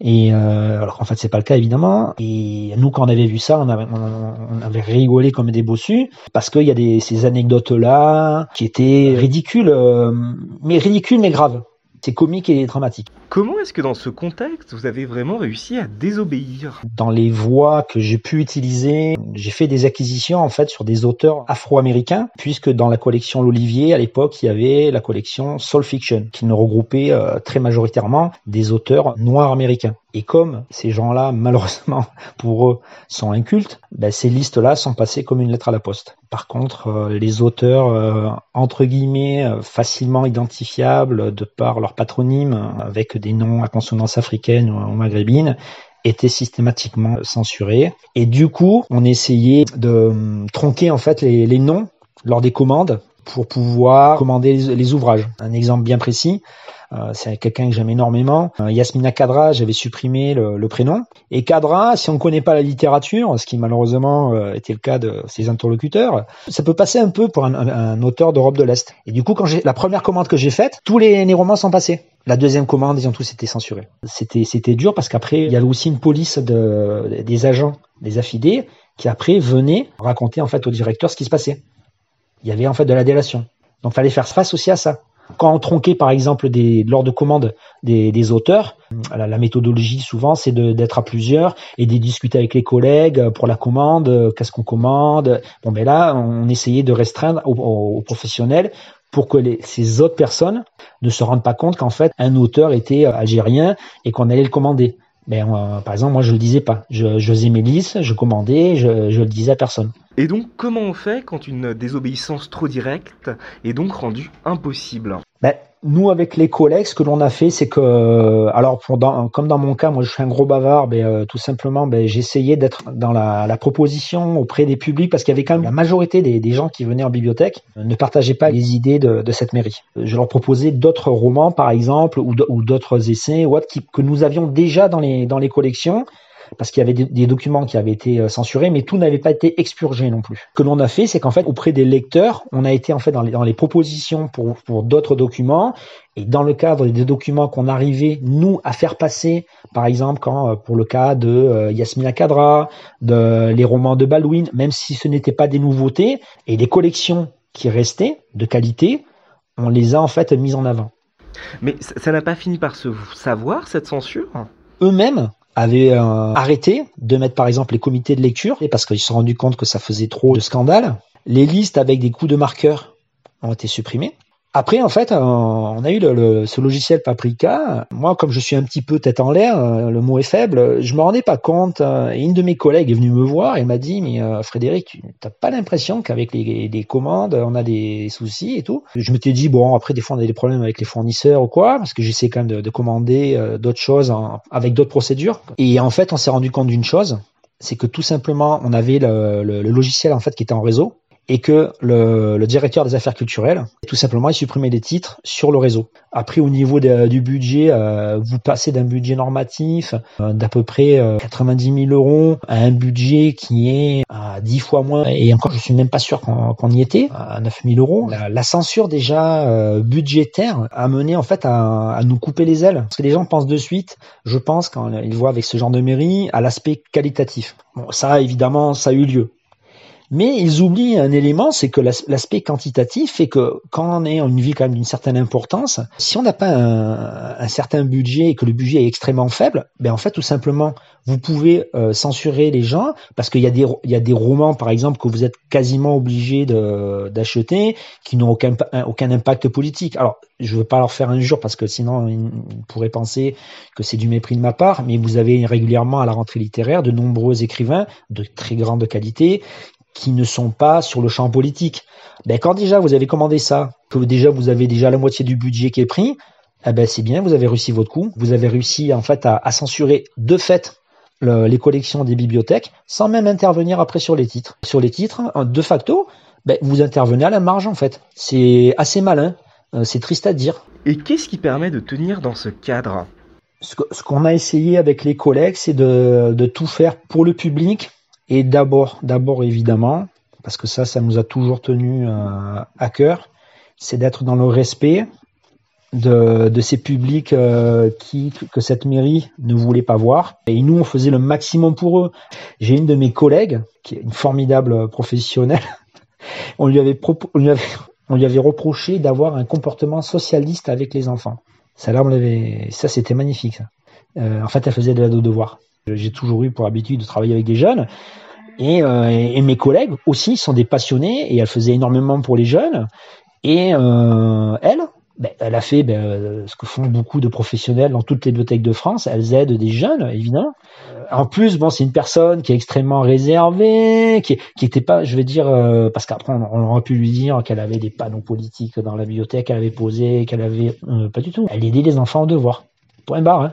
G: Et euh, alors qu'en fait c'est pas le cas évidemment. Et nous quand on avait vu ça, on avait, on, avait rigolé comme des bossus parce qu'il y a des, ces anecdotes là qui étaient ridicules, euh, mais ridicules mais graves. C'est comique et dramatique.
D: Comment est-ce que dans ce contexte, vous avez vraiment réussi à désobéir?
G: Dans les voies que j'ai pu utiliser, j'ai fait des acquisitions en fait sur des auteurs afro-américains, puisque dans la collection L'Olivier, à l'époque, il y avait la collection Soul Fiction, qui ne regroupait euh, très majoritairement des auteurs noirs américains. Et comme ces gens-là, malheureusement pour eux, sont incultes, ben, ces listes-là sont passées comme une lettre à la poste. Par contre, euh, les auteurs euh, entre guillemets euh, facilement identifiables de par leur patronyme, avec des noms à consonance africaine ou, maghrébine, étaient systématiquement censurés. Et du coup, on essayait de hum, tronquer en fait les noms lors des commandes pour pouvoir commander les, ouvrages. Un exemple bien précis, euh, c'est quelqu'un que j'aime énormément. Euh, Yasmina Kadra, j'avais supprimé le, prénom. Et Kadra, si on ne connaît pas la littérature, ce qui malheureusement euh, était le cas de ses interlocuteurs, ça peut passer un peu pour un auteur d'Europe de l'Est. Et du coup, quand j'ai la première commande que j'ai faite, tous les, les, romans sont passés. La deuxième commande, ils ont tous été censurés. C'était c'était dur parce qu'après, il y avait aussi une police de, des agents, des affidés, qui après venaient raconter en fait au directeur ce qui se passait. Il y avait en fait de la délation. Donc, fallait faire face aussi à ça quand on tronquait par exemple des, lors de commande des, des auteurs, la, la, méthodologie souvent c'est d'être à plusieurs et de discuter avec les collègues pour la commande, qu'est-ce qu'on commande. Bon ben là on essayait de restreindre aux, aux professionnels pour que les, ces autres personnes ne se rendent pas compte qu'en fait un auteur était algérien et qu'on allait le commander. Ben, euh, par exemple, moi, je le disais pas. Je, je faisais mes listes, je commandais, je, je le disais à personne.
D: Et donc, comment on fait quand une désobéissance trop directe est donc rendue impossible?
G: Ben, nous, avec les collègues, ce que l'on a fait, c'est que, alors, pour dans, comme dans mon cas, moi, je suis un gros bavard, ben, euh, tout simplement, ben, j'essayais d'être dans la, la, proposition auprès des publics, parce qu'il y avait quand même la majorité des, gens qui venaient en bibliothèque ne partageaient pas les idées de, de cette mairie. Je leur proposais d'autres romans, par exemple, ou d'autres essais, ou autres, qui, que nous avions déjà dans les, dans les collections, parce qu'il y avait des, des, documents qui avaient été censurés, mais tout n'avait pas été expurgé non plus. Ce que l'on a fait, c'est qu'en fait, auprès des lecteurs, on a été en fait dans les, dans les propositions pour, pour d'autres documents, et dans le cadre des documents qu'on arrivait, nous, à faire passer, par exemple, quand pour le cas de euh, Yasmina Kadra, de les romans de Baldwin, même si ce n'étaient pas des nouveautés, et des collections qui restaient de qualité, on les a en fait mises en avant.
D: Mais ça n'a pas fini par se savoir, cette censure?
G: Eux-mêmes avaient euh, arrêté de mettre par exemple les comités de lecture parce qu'ils se sont rendus compte que ça faisait trop de scandales. Les listes avec des coups de marqueur ont été supprimées. Après, en fait, on a eu le, le, ce logiciel Paprika. Moi, comme je suis un petit peu tête en l'air, euh, le mot est faible, je me rendais pas compte. une de mes collègues est venue me voir et m'a dit, mais euh, Frédéric, tu n'as pas l'impression qu'avec les, les, commandes, on a des soucis et tout? Je m'étais dit, bon, après, des fois, on a des problèmes avec les fournisseurs ou quoi, parce que j'essaie quand même de, de commander euh, d'autres choses en, avec d'autres procédures. Et en fait, on s'est rendu compte d'une chose, c'est que tout simplement, on avait le, le logiciel en fait qui était en réseau et que le, le, directeur des affaires culturelles, tout simplement, il supprimait des titres sur le réseau. Après, au niveau du budget, euh, vous passez d'un budget normatif euh, d'à peu près euh, 90 000 euros à un budget qui est à 10 fois moins, et encore, je suis même pas sûr qu'on qu y était, à 9 000 euros. La, la censure déjà euh, budgétaire a mené en fait à, à, nous couper les ailes. Parce que les gens pensent de suite, je pense, quand ils voient avec ce genre de mairie, à l'aspect qualitatif. Bon, ça, évidemment, ça a eu lieu Mais ils oublient un élément, c'est que l'aspect quantitatif fait que quand on est en une ville quand même d'une certaine importance, si on n'a pas un, un, certain budget et que le budget est extrêmement faible, ben en fait tout simplement vous pouvez euh, censurer les gens parce qu'il y a des il y a des romans par exemple que vous êtes quasiment obligé d'acheter qui n'ont aucun aucun impact politique. Alors je veux pas leur faire un jour parce que sinon ils pourraient penser que c'est du mépris de ma part, mais vous avez régulièrement à la rentrée littéraire de nombreux écrivains de très grande qualité qui ne sont pas sur le champ politique. Ben, quand déjà vous avez commandé ça, que déjà vous avez déjà la moitié du budget qui est pris, eh ben c'est bien, vous avez réussi votre coup. Vous avez réussi en fait à, censurer de fait les collections des bibliothèques sans même intervenir après sur les titres. Sur les titres, de facto, ben, vous intervenez à la marge en fait. C'est assez malin, euh, c'est triste à dire.
D: Et qu'est-ce qui permet de tenir dans ce cadre?
G: Ce qu'on a essayé avec les collègues, c'est de, de tout faire pour le public, et d'abord, d'abord évidemment, parce que ça, ça nous a toujours tenu euh, à cœur, c'est d'être dans le respect de, de ces publics euh, qui que cette mairie ne voulait pas voir. Et nous, on faisait le maximum pour eux. J'ai une de mes collègues, qui est une formidable professionnelle, on lui avait, on lui avait, on lui avait reproché d'avoir un comportement socialiste avec les enfants. Ça, là, on l'avait, ça, c'était magnifique. Euh, en fait, elle faisait de la devoir. J'ai toujours eu pour habitude de travailler avec des jeunes. Et, euh, et, mes collègues aussi sont des passionnés et elle faisait énormément pour les jeunes. Et euh, elle, ben, elle a fait ben, ce que font beaucoup de professionnels dans toutes les bibliothèques de France. Elles aident des jeunes, évidemment. En plus, bon, c'est une personne qui est extrêmement réservée, qui, qui était pas, je vais dire, euh, parce qu'après on, aurait pu lui dire qu'elle avait des panneaux politiques dans la bibliothèque, qu'elle avait posé, qu'elle avait, euh, pas du tout. Elle aidait les enfants au devoir. Point barre. Hein.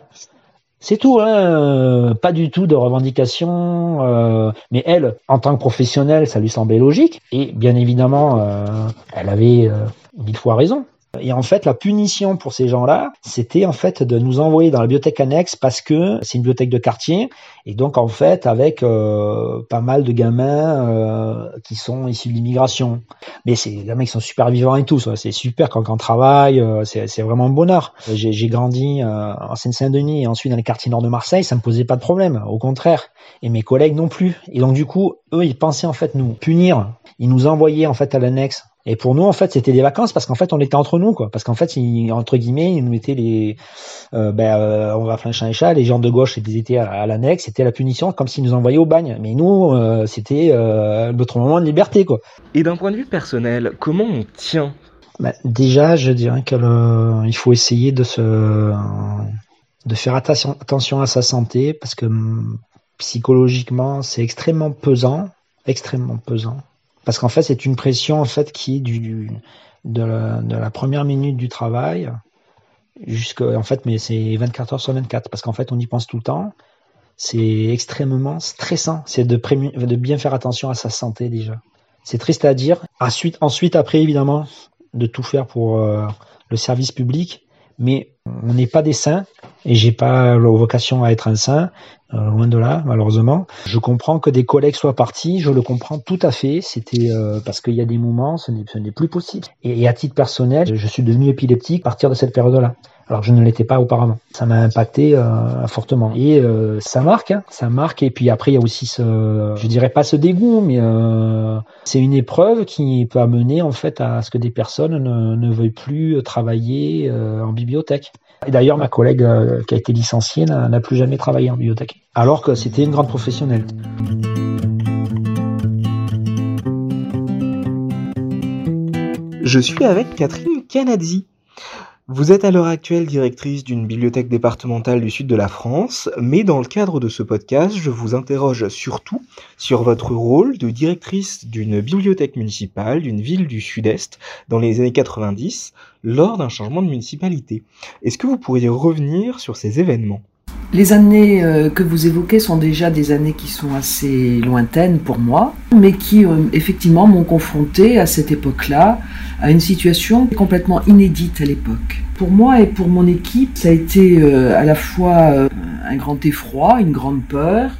G: C'est tout, hein euh, pas du tout de revendication. Euh, mais elle, en tant que professionnelle, ça lui semblait logique. Et bien évidemment, euh, elle avait mille fois raison. Et en fait, la punition pour ces gens-là, c'était en fait de nous envoyer dans la bibliothèque annexe parce que c'est une bibliothèque de quartier et donc en fait avec euh, pas mal de gamins euh, qui sont issus de l'immigration. Mais c'est des gamins qui sont super vivants et tout, c'est super quand, on travaille, euh, c'est vraiment un bonheur. J'ai grandi en Seine-Saint-Denis et ensuite dans les quartiers nord de Marseille, ça me posait pas de problème, au contraire. Et mes collègues non plus. Et donc du coup, eux, ils pensaient en fait nous punir. Ils nous envoyaient en fait à l'annexe et pour nous, en fait, c'était des vacances parce qu'en fait, on était entre nous, quoi. Parce qu'en fait, entre guillemets, ils nous mettaient les, euh, ben, euh, on va flancher un chat, les gens de gauche, étaient à, l'annexe, c'était la punition, comme s'ils nous envoyaient au bagne. Mais nous, euh, c'était notre moment de liberté, quoi.
D: Et d'un point de vue personnel, comment on tient?
G: Ben, Déjà, je dirais qu'il faut essayer de se, de faire attention, attention à sa santé parce que hum, psychologiquement, c'est extrêmement pesant, extrêmement pesant parce qu'en fait, c'est une pression en fait qui est du, de, la, première minute du travail jusqu'à en fait, mais c'est 24 heures sur 24 parce qu'en fait, on y pense tout le temps. C'est extrêmement stressant. C'est de, bien faire attention à sa santé déjà. C'est triste à dire. Ensuite, après évidemment, de tout faire pour euh, le service public, mais on n'est pas des saints et j'ai pas vocation à être un saint, euh, loin de là, malheureusement. Je comprends que des collègues soient partis, je le comprends tout à fait. C'était euh, parce qu'il y a des moments, ce n'est plus possible. Et, à titre personnel, je suis devenu épileptique à partir de cette période-là. Alors je ne l'étais pas auparavant. Ça m'a impacté euh, fortement. Et ça marque, hein, ça marque. Et puis après, il y a aussi ce, je dirais pas ce dégoût, mais c'est une épreuve qui peut amener en fait à ce que des personnes ne, ne veuillent plus travailler en bibliothèque. Et d'ailleurs, ma collègue euh, qui a été licenciée n'a plus jamais travaillé en bibliothèque, alors que c'était une grande professionnelle.
D: Je suis avec Catherine Canadzi. Vous êtes à l'heure actuelle directrice d'une bibliothèque départementale du sud de la France, mais dans le cadre de ce podcast, je vous interroge surtout sur votre rôle de directrice d'une bibliothèque municipale d'une ville du sud-est dans les années 90 lors d'un changement de municipalité. Est-ce que vous pourriez revenir sur ces événements?
H: Les années euh, que vous évoquez sont déjà des années qui sont assez lointaines pour moi, mais qui euh, effectivement m'ont confronté à cette époque-là à une situation complètement inédite à l'époque. Pour moi et pour mon équipe, ça a été euh, à la fois un grand effroi, une grande peur,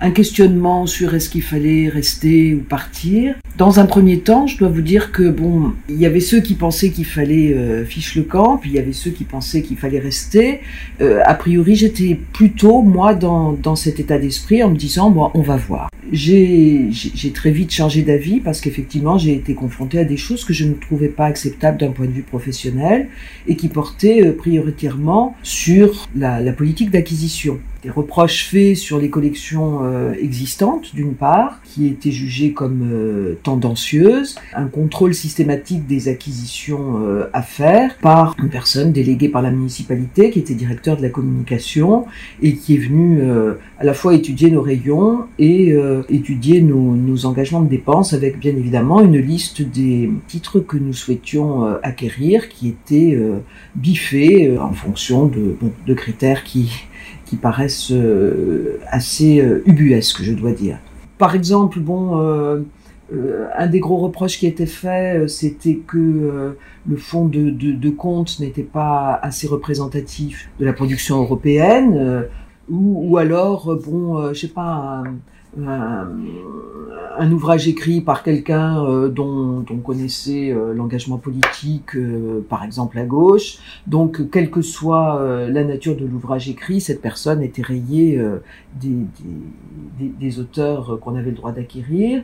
H: un questionnement sur est-ce qu'il fallait rester ou partir. Dans un premier temps, je dois vous dire que bon, il y avait ceux qui pensaient qu'il fallait euh, fiche le camp, puis il y avait ceux qui pensaient qu'il fallait rester. Euh, a priori, j'étais plutôt moi dans, dans cet état d'esprit en me disant bon, on va voir. j'ai très vite changé d'avis parce qu'effectivement j'ai été confrontée à des choses que je ne trouvais pas acceptables d'un point de vue professionnel et qui portaient euh, prioritairement sur la, politique d'acquisition des reproches faits sur les collections euh, existantes, d'une part, qui étaient jugées comme euh, tendancieuses, un contrôle systématique des acquisitions euh, à faire par une personne déléguée par la municipalité qui était directeur de la communication et qui est venue à la fois étudier nos rayons et étudier nos, engagements de dépenses avec bien évidemment une liste des titres que nous souhaitions acquérir qui étaient biffés en fonction de, de critères qui qui paraissent euh, assez euh, ubuesques, je dois dire. Par exemple, bon, euh, un des gros reproches qui était fait, c'était que le fonds de, compte n'était pas assez représentatif de la production européenne, ou, alors, bon, je sais pas, un, ouvrage écrit par quelqu'un euh, dont, on connaissait euh, l'engagement politique, euh, par exemple à gauche. Donc, quelle que soit la nature de l'ouvrage écrit, cette personne était rayée des, des, auteurs qu'on avait le droit d'acquérir.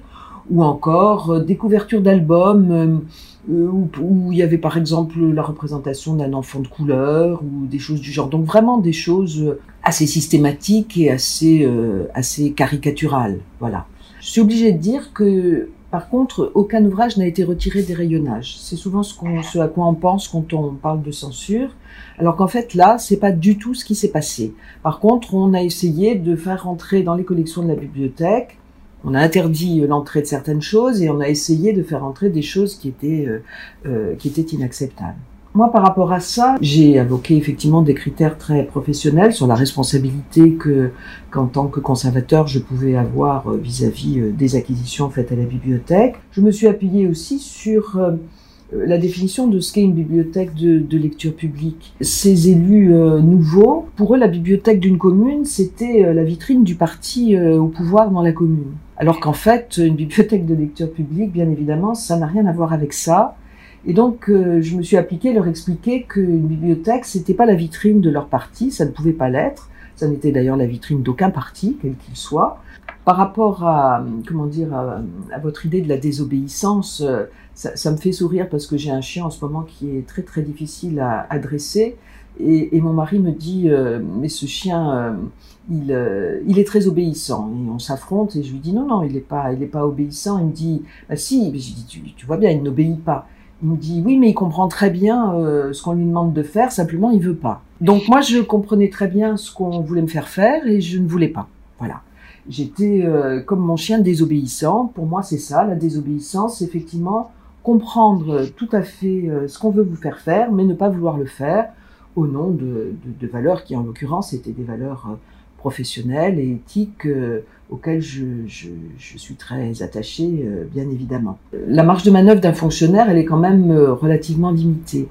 H: Ou encore des couvertures d'albums où, où, il y avait par exemple la représentation d'un enfant de couleur ou des choses du genre. Donc vraiment des choses assez systématiques et assez, assez caricaturales. Voilà. Je suis obligée de dire que, par contre, aucun ouvrage n'a été retiré des rayonnages. C'est souvent ce, qu'on, ce à quoi on pense quand on parle de censure. Alors qu'en fait, là, c'est pas du tout ce qui s'est passé. Par contre, on a essayé de faire rentrer dans les collections de la bibliothèque on a interdit l'entrée de certaines choses et on a essayé de faire entrer des choses qui étaient, euh, euh, qui étaient inacceptables. Moi, par rapport à ça, j'ai invoqué effectivement des critères très professionnels sur la responsabilité que, qu'en tant que conservateur, je pouvais avoir euh, vis-à-vis euh, des acquisitions faites à la bibliothèque. Je me suis appuyé aussi sur euh, la définition de ce qu'est une bibliothèque de lecture publique. Ces élus nouveaux, pour eux, la bibliothèque d'une commune, c'était la vitrine du parti au pouvoir dans la commune. Alors qu'en fait, une bibliothèque de lecture publique, bien évidemment, ça n'a rien à voir avec ça. Et donc, euh, je me suis appliqué à leur expliquer qu'une bibliothèque, c'était pas la vitrine de leur parti, ça ne pouvait pas l'être. Ça n'était d'ailleurs la vitrine d'aucun parti, quel qu'il soit. Par rapport à, comment dire, à, votre idée de la désobéissance, euh, ça, ça, me fait sourire parce que j'ai un chien en ce moment qui est très très difficile à adresser. Et, et mon mari me dit, euh, mais ce chien, il, il, est très obéissant. Et on s'affronte et je lui dis, non, non, il n'est pas, pas obéissant. Il me dit, bah si, je dis, tu, vois bien, il n'obéit pas. Il me dit oui, mais il comprend très bien euh, ce qu'on lui demande de faire, simplement il veut pas. Donc moi, je comprenais très bien ce qu'on voulait me faire faire et je ne voulais pas. Voilà. J'étais euh, comme mon chien désobéissant. Pour moi, c'est ça, la désobéissance, effectivement, comprendre tout à fait euh, ce qu'on veut vous faire faire, mais ne pas vouloir le faire au nom de valeurs qui, en l'occurrence, étaient des valeurs professionnelles et éthiques auquel je, je, suis très attaché, euh, bien évidemment. La marge de manœuvre d'un fonctionnaire, elle est quand même euh, relativement limitée.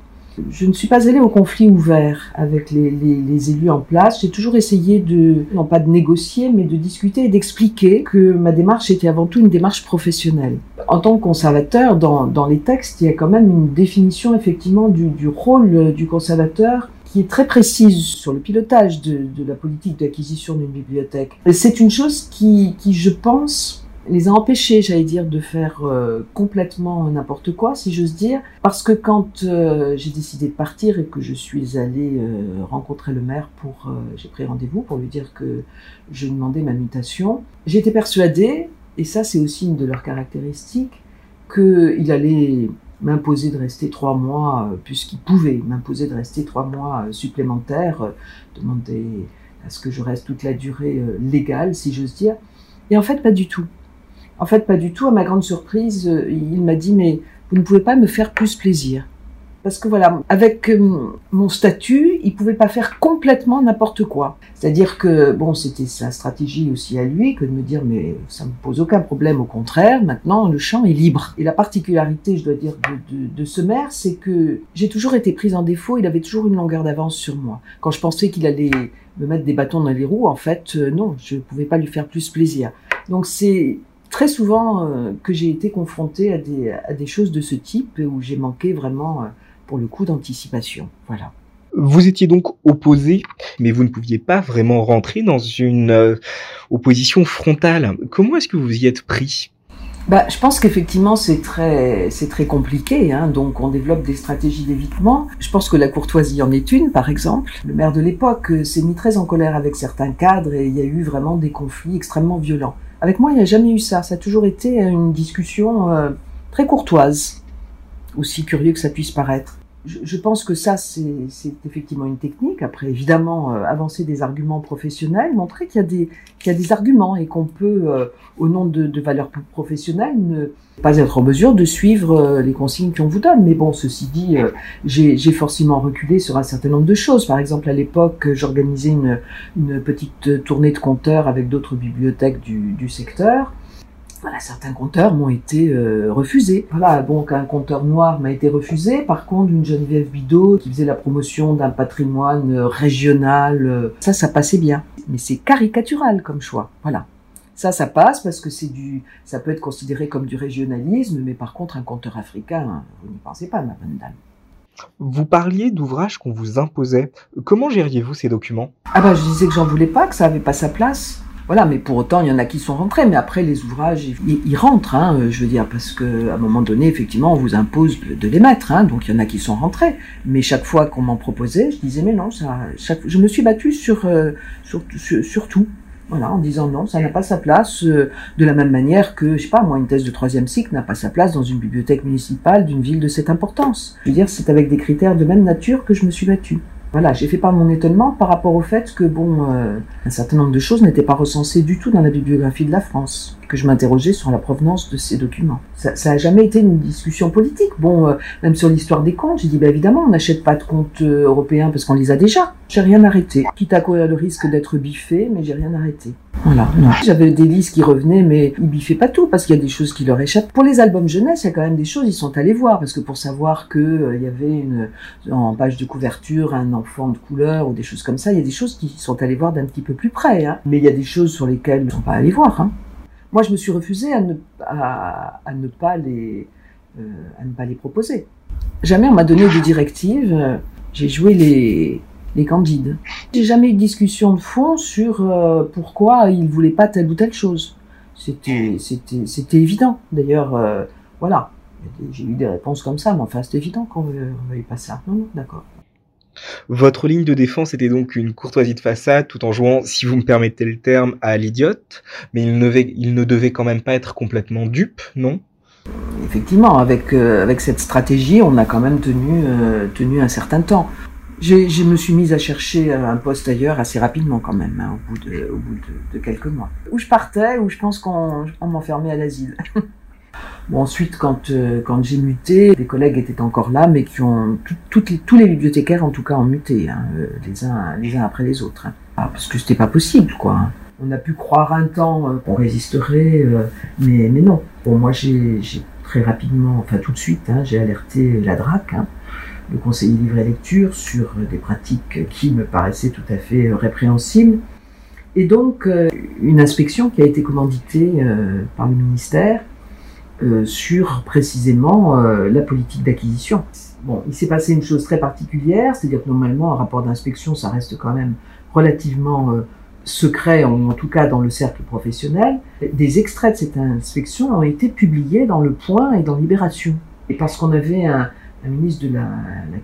H: Je ne suis pas allée au conflit ouvert avec les, élus en place. J'ai toujours essayé de, non pas de négocier, mais de discuter et d'expliquer que ma démarche était avant tout une démarche professionnelle. En tant que conservateur, dans, les textes, il y a quand même une définition effectivement du rôle du conservateur qui est très précise sur le pilotage de, la politique d'acquisition d'une bibliothèque. C'est une chose qui, qui, je pense, les a empêchés, j'allais dire, de faire euh, complètement n'importe quoi, si j'ose dire, parce que quand euh, j'ai décidé de partir et que je suis allée euh, rencontrer le maire pour, j'ai pris rendez-vous pour lui dire que je demandais ma mutation, j'étais persuadée, et ça c'est aussi une de leurs caractéristiques, qu'il allait m'imposer de rester trois mois, euh, puisqu'il pouvait m'imposer de rester trois mois euh, supplémentaires, euh, demander à ce que je reste toute la durée légale, si j'ose dire. Et en fait, pas du tout. En fait, pas du tout. À ma grande surprise, il m'a dit, mais vous ne pouvez pas me faire plus plaisir parce que voilà, avec euh, mon statut, il pouvait pas faire complètement n'importe quoi. C'est-à-dire que bon, c'était sa stratégie aussi à lui que de me dire mais ça me pose aucun problème, au contraire. Maintenant, le champ est libre. Et la particularité, je dois dire, de, ce maire, c'est que j'ai toujours été prise en défaut. Il avait toujours une longueur d'avance sur moi. Quand je pensais qu'il allait me mettre des bâtons dans les roues, en fait, euh, non, je pouvais pas lui faire plus plaisir. Donc c'est très souvent euh, que j'ai été confrontée à des choses de ce type où j'ai manqué vraiment pour le coup d'anticipation. Voilà.
D: Vous étiez donc opposé, mais vous ne pouviez pas vraiment rentrer dans une euh, opposition frontale. Comment est-ce que vous y êtes pris?
H: Bah, je pense qu'effectivement c'est très c'est très compliqué, hein, donc on développe des stratégies d'évitement. Je pense que la courtoisie en est une, par exemple. Le maire de l'époque euh, s'est mis très en colère avec certains cadres et il y a eu vraiment des conflits extrêmement violents. Avec moi, il n'y a jamais eu ça. Ça a toujours été une discussion euh, très courtoise, aussi curieux que ça puisse paraître je, pense que ça, c'est effectivement une technique. Après, évidemment, euh, avancer des arguments professionnels, montrer qu'il y, des, y a des arguments et qu'on peut, euh, au nom de, valeurs professionnelles, ne pas être en mesure de suivre euh, les consignes qu'on vous donne. Mais bon, ceci dit, j'ai forcément reculé sur un certain nombre de choses. Par exemple, à l'époque, j'organisais une, petite tournée de compteurs avec d'autres bibliothèques du secteur. Voilà, certains compteurs m'ont été euh, refusés. Voilà, donc un compteur noir m'a été refusé. Par contre, une Geneviève Bidot qui faisait la promotion d'un patrimoine euh, régional, euh, ça, ça passait bien. Mais c'est caricatural comme choix. Voilà. Ça, ça passe parce que c'est du, ça peut être considéré comme du régionalisme, mais par contre, un compteur africain, vous n'y pensez pas, ma bonne dame.
D: Vous parliez d'ouvrages qu'on vous imposait. Comment gériez-vous ces documents?
H: Ah bah, je disais que j'en voulais pas, que ça avait pas sa place. Voilà, mais pour autant, il y en a qui sont rentrés. Mais après, les ouvrages, ils, rentrent, hein, je veux dire, parce que à un moment donné, effectivement, on vous impose de, les mettre. Hein, donc, il y en a qui sont rentrés. Mais chaque fois qu'on m'en proposait, je disais, mais non, ça, je me suis battue sur, euh, sur, sur, tout. Voilà, en disant non, ça n'a pas sa place, euh, de la même manière que, je sais pas, moi, une thèse de troisième cycle n'a pas sa place dans une bibliothèque municipale d'une ville de cette importance. Je veux dire, c'est avec des critères de même nature que je me suis battue. Voilà, j'ai fait part mon étonnement par rapport au fait que, bon, euh, un certain nombre de choses n'étaient pas recensées du tout dans la bibliographie de la France, que je m'interrogeais sur la provenance de ces documents. Ça, n'a jamais été une discussion politique. Bon, euh, même sur l'histoire des comptes, j'ai dit, bah, évidemment, on n'achète pas de comptes euh, européens parce qu'on les a déjà. J'ai rien arrêté, quitte à courir le risque d'être biffé, mais j'ai rien arrêté. Voilà. J'avais des listes qui revenaient, mais ils biffaient pas tout parce qu'il y a des choses qui leur échappent. Pour les albums jeunesse, il y a quand même des choses, ils sont allés voir parce que pour savoir que euh, il y avait une, en page de couverture un enfant de couleur ou des choses comme ça, il y a des choses qui sont allés voir d'un petit peu plus près. Hein. Mais il y a des choses sur lesquelles ils ne sont pas allés voir. Hein. Moi, je me suis refusé à ne, à, ne pas les, euh, à ne pas les proposer. Jamais on m'a donné de directives. J'ai joué les, candides. J'ai jamais eu de discussion de fond sur euh, pourquoi ils voulaient pas telle ou telle chose. C'était évident. D'ailleurs, euh, voilà. J'ai eu des réponses comme ça, mais enfin, c'est évident qu'on ne veuille pas ça. Non, non, d'accord.
D: Votre ligne de défense était donc une courtoisie de façade, tout en jouant, si vous me permettez le terme, à l'idiote, mais il ne, devait, quand même pas être complètement dupe, non?
H: Effectivement, avec, euh, avec cette stratégie, on a quand même tenu, tenu un certain temps. Je me suis mise à chercher un poste ailleurs assez rapidement quand même, hein, au bout, de, de, quelques mois. Où je partais, où je pense qu'on m'enfermait à l'asile. ensuite, quand, euh, quand j'ai muté, des collègues étaient encore là, mais qui ont toutes les, tous les bibliothécaires en tout cas ont muté, hein, euh, les uns les uns après les autres, hein. ah, parce que c'était pas possible, quoi. Hein. On a pu croire un temps euh, qu'on résisterait, mais mais non. Bon, moi j'ai très rapidement, enfin tout de suite, j'ai alerté la DRAC le conseiller livre et lecture sur des pratiques qui me paraissaient tout à fait euh, répréhensibles. Et donc, euh, une inspection qui a été commanditée euh, par le ministère sur précisément la politique d'acquisition. Bon, il s'est passé une chose très particulière, c'est-à-dire que normalement, un rapport d'inspection, ça reste quand même relativement secret, en, tout cas dans le cercle professionnel. Des extraits de cette inspection ont été publiés dans Le Point et dans Libération. Et parce qu'on avait un, un ministre de la,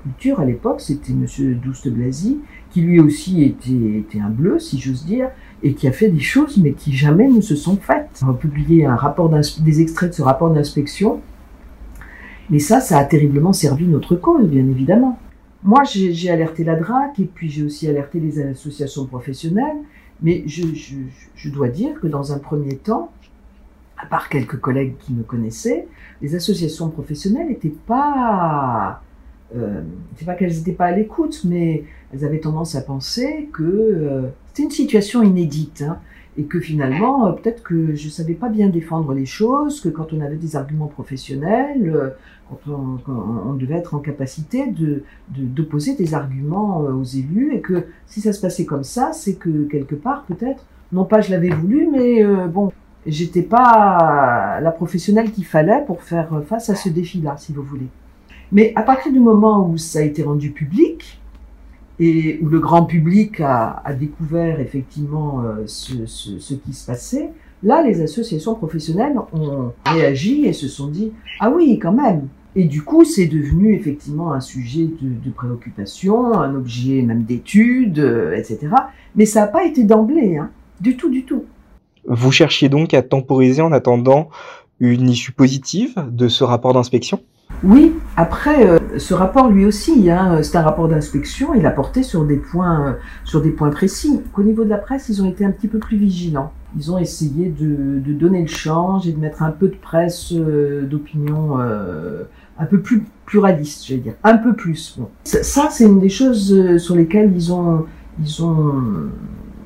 H: Culture à l'époque, c'était M. Douste Blazy, qui lui aussi était, était un bleu, si j'ose dire, et qui a fait des choses, mais qui jamais ne se sont faites. On a publié un rapport des extraits de ce rapport d'inspection, mais ça, ça a terriblement servi notre cause, bien évidemment. Moi, j'ai alerté la DRAC, et puis j'ai aussi alerté les associations professionnelles, mais je, dois dire que dans un premier temps, à part quelques collègues qui me connaissaient, les associations professionnelles n'étaient pas, euh, c'est pas qu'elles n'étaient pas à l'écoute, mais elles avaient tendance à penser que euh, c'était une situation inédite. Hein, et que finalement, euh, peut-être que je savais pas bien défendre les choses, que quand on avait des arguments professionnels, euh, quand on, devait être en capacité d'opposer des arguments aux élus, et que si ça se passait comme ça, c'est que quelque part, peut-être, non pas je l'avais voulu, mais bon, j'étais pas la professionnelle qu'il fallait pour faire face à ce défi-là, si vous voulez. Mais à partir du moment où ça a été rendu public, et où le grand public a, découvert effectivement euh, ce, qui se passait, là, les associations professionnelles ont réagi et se sont dit ah oui, quand même. Et du coup, c'est devenu effectivement un sujet de, de préoccupation, un objet même d'étude, euh, etc. Mais ça n'a pas été d'emblée, hein, du tout, du tout.
D: Vous cherchiez donc à temporiser en attendant une issue positive de ce rapport d'inspection?
H: Oui, après, euh, ce rapport, lui aussi, hein, c'est un rapport d'inspection, il a porté sur des points, euh, sur des points précis. Au niveau de la presse, ils ont été un petit peu plus vigilants. Ils ont essayé de, donner le change et de mettre un peu de presse euh, d'opinion euh, un peu plus pluraliste, je vais dire, un peu plus. Bon. Ça, c'est une des choses euh, sur lesquelles ils ont,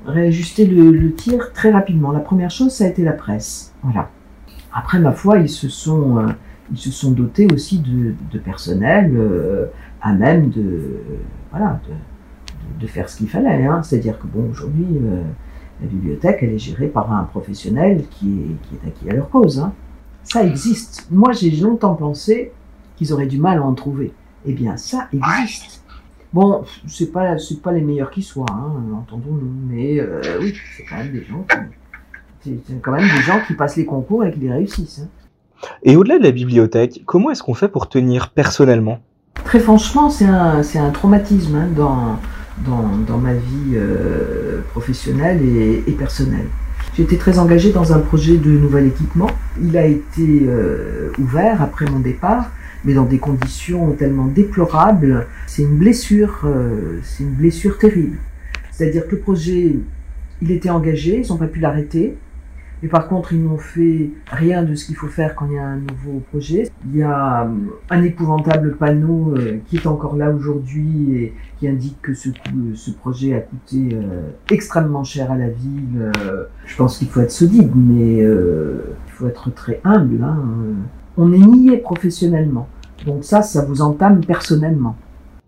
H: réajusté le, le tir très rapidement. La première chose, ça a été la presse. Voilà. Après, ma foi, ils se sont euh, ils se sont dotés aussi de, personnel euh, à même de, voilà, de, faire ce qu'il fallait. Hein. C'est-à-dire que bon, aujourd'hui, euh, la bibliothèque, elle est gérée par un professionnel qui est, qui est acquis à leur cause. Hein. Ça existe. Moi, j'ai longtemps pensé qu'ils auraient du mal à en trouver. Eh bien, ça existe. Bon, c'est pas, c'est pas les meilleurs qui soient, hein, entendons-nous, mais euh, oui, c'est quand même des gens qui, c'est quand même des gens qui passent les concours et qui les réussissent.
D: Et au-delà de la bibliothèque, comment est-ce qu'on fait pour tenir personnellement?
H: Très franchement, c'est un, un traumatisme hein, dans, dans, dans, ma vie euh, professionnelle et, et personnelle. J'étais très engagée dans un projet de nouvel équipement. Il a été euh, ouvert après mon départ, mais dans des conditions tellement déplorables. C'est une blessure, euh, c'est une blessure terrible. C'est-à-dire que le projet, il était engagé, ils n'ont pas pu l'arrêter. Mais par contre, ils n'ont fait rien de ce qu'il faut faire quand il y a un nouveau projet. Il y a un épouvantable panneau euh, qui est encore là aujourd'hui et qui indique que ce, projet a coûté euh, extrêmement cher à la ville. Euh, je pense qu'il faut être solide, mais il faut être très humble. Hein. On est nié professionnellement. Donc ça, ça vous entame personnellement.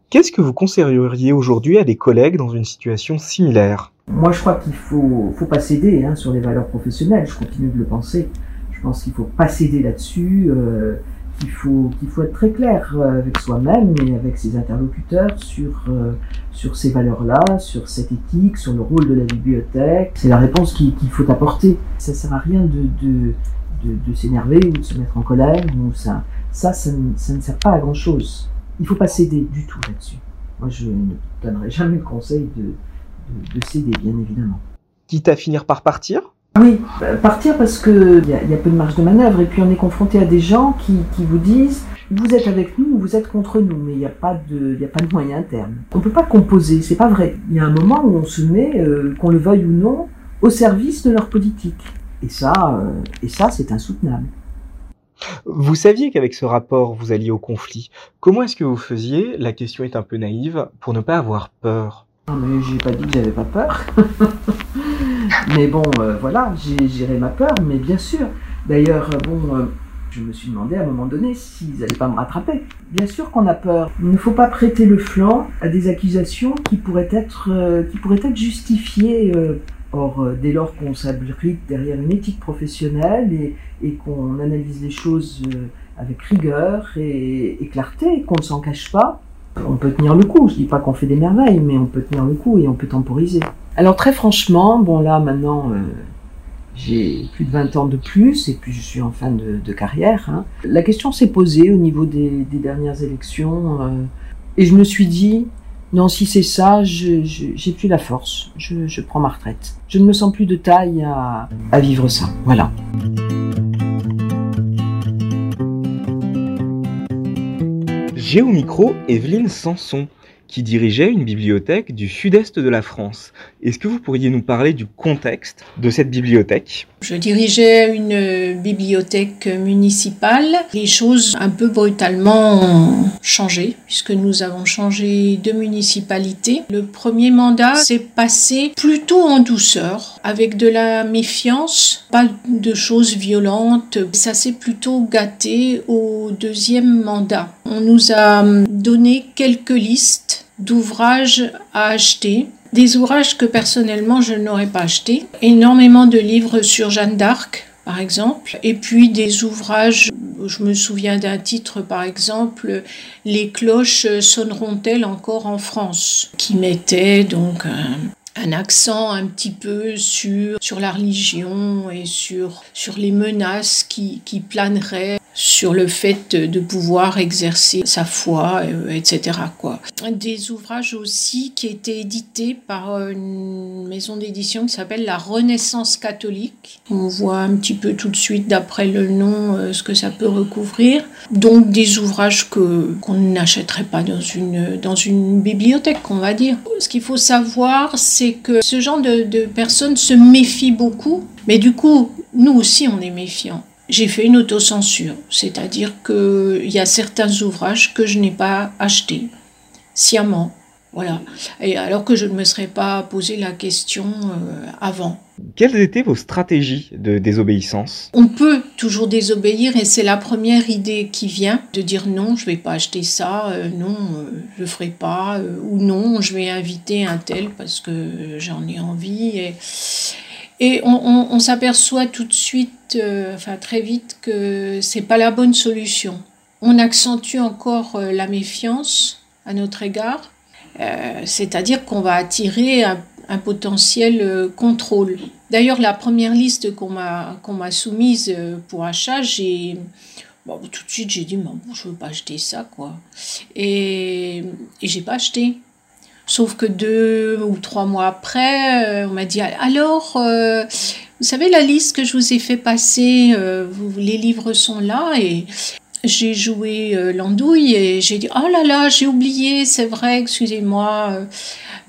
D: Qu'est-ce que vous conseilleriez aujourd'hui à des collègues dans une situation similaire?
H: Moi, je crois qu'il faut, faut pas céder hein, sur les valeurs professionnelles. Je continue de le penser. Je pense qu'il faut pas céder là-dessus. Euh, qu'il faut, qu'il faut être très clair euh, avec soi-même et avec ses interlocuteurs sur, euh, sur ces valeurs-là, sur cette éthique, sur le rôle de la bibliothèque. C'est la réponse qu'il, qu'il faut apporter. Ça sert à rien de, de, de, de s'énerver ou de se mettre en colère. Ou ça, ça, ça, ne, ça ne sert pas à grand-chose. Il faut pas céder du tout là-dessus. Moi, je ne donnerai jamais le conseil de, de, de céder, bien évidemment.
D: Quitte à finir par partir?
H: Oui, partir parce qu'il y, a, y a peu de marge de manœuvre et puis on est confronté à des gens qui, qui vous disent vous êtes avec nous ou vous êtes contre nous, mais il n'y a pas de, il a pas de moyen terme. On peut pas composer, c'est pas vrai. Il y a un moment où on se met, euh, qu'on le veuille ou non, au service de leur politique. Et ça, euh, et ça, c'est insoutenable.
D: Vous saviez qu'avec ce rapport, vous alliez au conflit. Comment est-ce que vous faisiez? La question est un peu naïve pour ne pas avoir peur.
H: Non, mais j'ai pas dit que j'avais pas peur. mais bon, euh, voilà, j'ai géré ma peur, mais bien sûr. D'ailleurs, bon, euh, je me suis demandé à un moment donné s'ils allaient pas me rattraper. Bien sûr qu'on a peur. Il ne faut pas prêter le flanc à des accusations qui pourraient être, euh, qui pourraient être justifiées. Or, dès lors qu'on s'abrite derrière une éthique professionnelle et, qu'on analyse les choses avec rigueur et clarté, qu'on ne s'en cache pas, on peut tenir le coup. Je dis pas qu'on fait des merveilles, mais on peut tenir le coup et on peut temporiser. Alors très franchement, bon là maintenant, euh, j'ai plus de 20 ans de plus et puis je suis en fin de, carrière. Hein. La question s'est posée au niveau des, dernières élections euh, et je me suis dit, non, si c'est ça, je, je, j'ai plus la force. Je, je, prends ma retraite. Je ne me sens plus de taille à, à vivre ça. Voilà.
D: J'ai au micro Evelyne Sanson, qui dirigeait une bibliothèque du sud-est de la France. Est-ce que vous pourriez nous parler du contexte de cette bibliothèque?
I: Je dirigeais une bibliothèque municipale. Les choses un peu brutalement ont changé, puisque nous avons changé de municipalité. Le premier mandat s'est passé plutôt en douceur, avec de la méfiance, pas de choses violentes. Ça s'est plutôt gâté au deuxième mandat. On nous a donné quelques listes d'ouvrages à acheter, des ouvrages que personnellement je n'aurais pas achetés, énormément de livres sur Jeanne d'Arc, par exemple. Et puis des ouvrages, je me souviens d'un titre, par exemple, Les cloches sonneront-elles encore en France, qui mettait donc un, accent un petit peu sur, sur la religion et sur, sur les menaces qui, qui planeraient sur le fait de pouvoir exercer sa foi, euh, etc. Quoi. Des ouvrages aussi qui étaient édités par une maison d'édition qui s'appelle La Renaissance catholique. On voit un petit peu tout de suite d'après le nom euh, ce que ça peut recouvrir. Donc des ouvrages que qu'on n'achèterait pas dans une dans une bibliothèque, on va dire. Ce qu'il faut savoir, c'est que ce genre de, de personnes se méfient beaucoup, mais du coup, nous aussi, on est méfiants j'ai fait une autocensure, c'est-à-dire qu'il y a certains ouvrages que je n'ai pas achetés sciemment. Voilà. Et alors que je ne me serais pas posé la question euh, avant.
D: Quelles étaient vos stratégies de désobéissance?
I: On peut toujours désobéir et c'est la première idée qui vient de dire non, je ne vais pas acheter ça, euh, non, euh, je ne ferai pas, ou non, je vais inviter un tel parce que j'en ai envie. Et, et on, s'aperçoit tout de suite, euh, enfin très vite, que c'est pas la bonne solution. On accentue encore euh, la méfiance à notre égard, euh, c'est-à-dire qu'on va attirer un, potentiel contrôle. D'ailleurs, la première liste qu'on m'a qu'on m'a soumise pour achat, j'ai tout de suite j'ai dit bon, je veux pas acheter ça quoi, et, et j'ai pas acheté. Sauf que deux ou trois mois après, on m'a dit alors, vous savez la liste que je vous ai fait passer, euh, les livres sont là et j'ai joué l'andouille et j'ai dit oh là là j'ai oublié c'est vrai excusez-moi.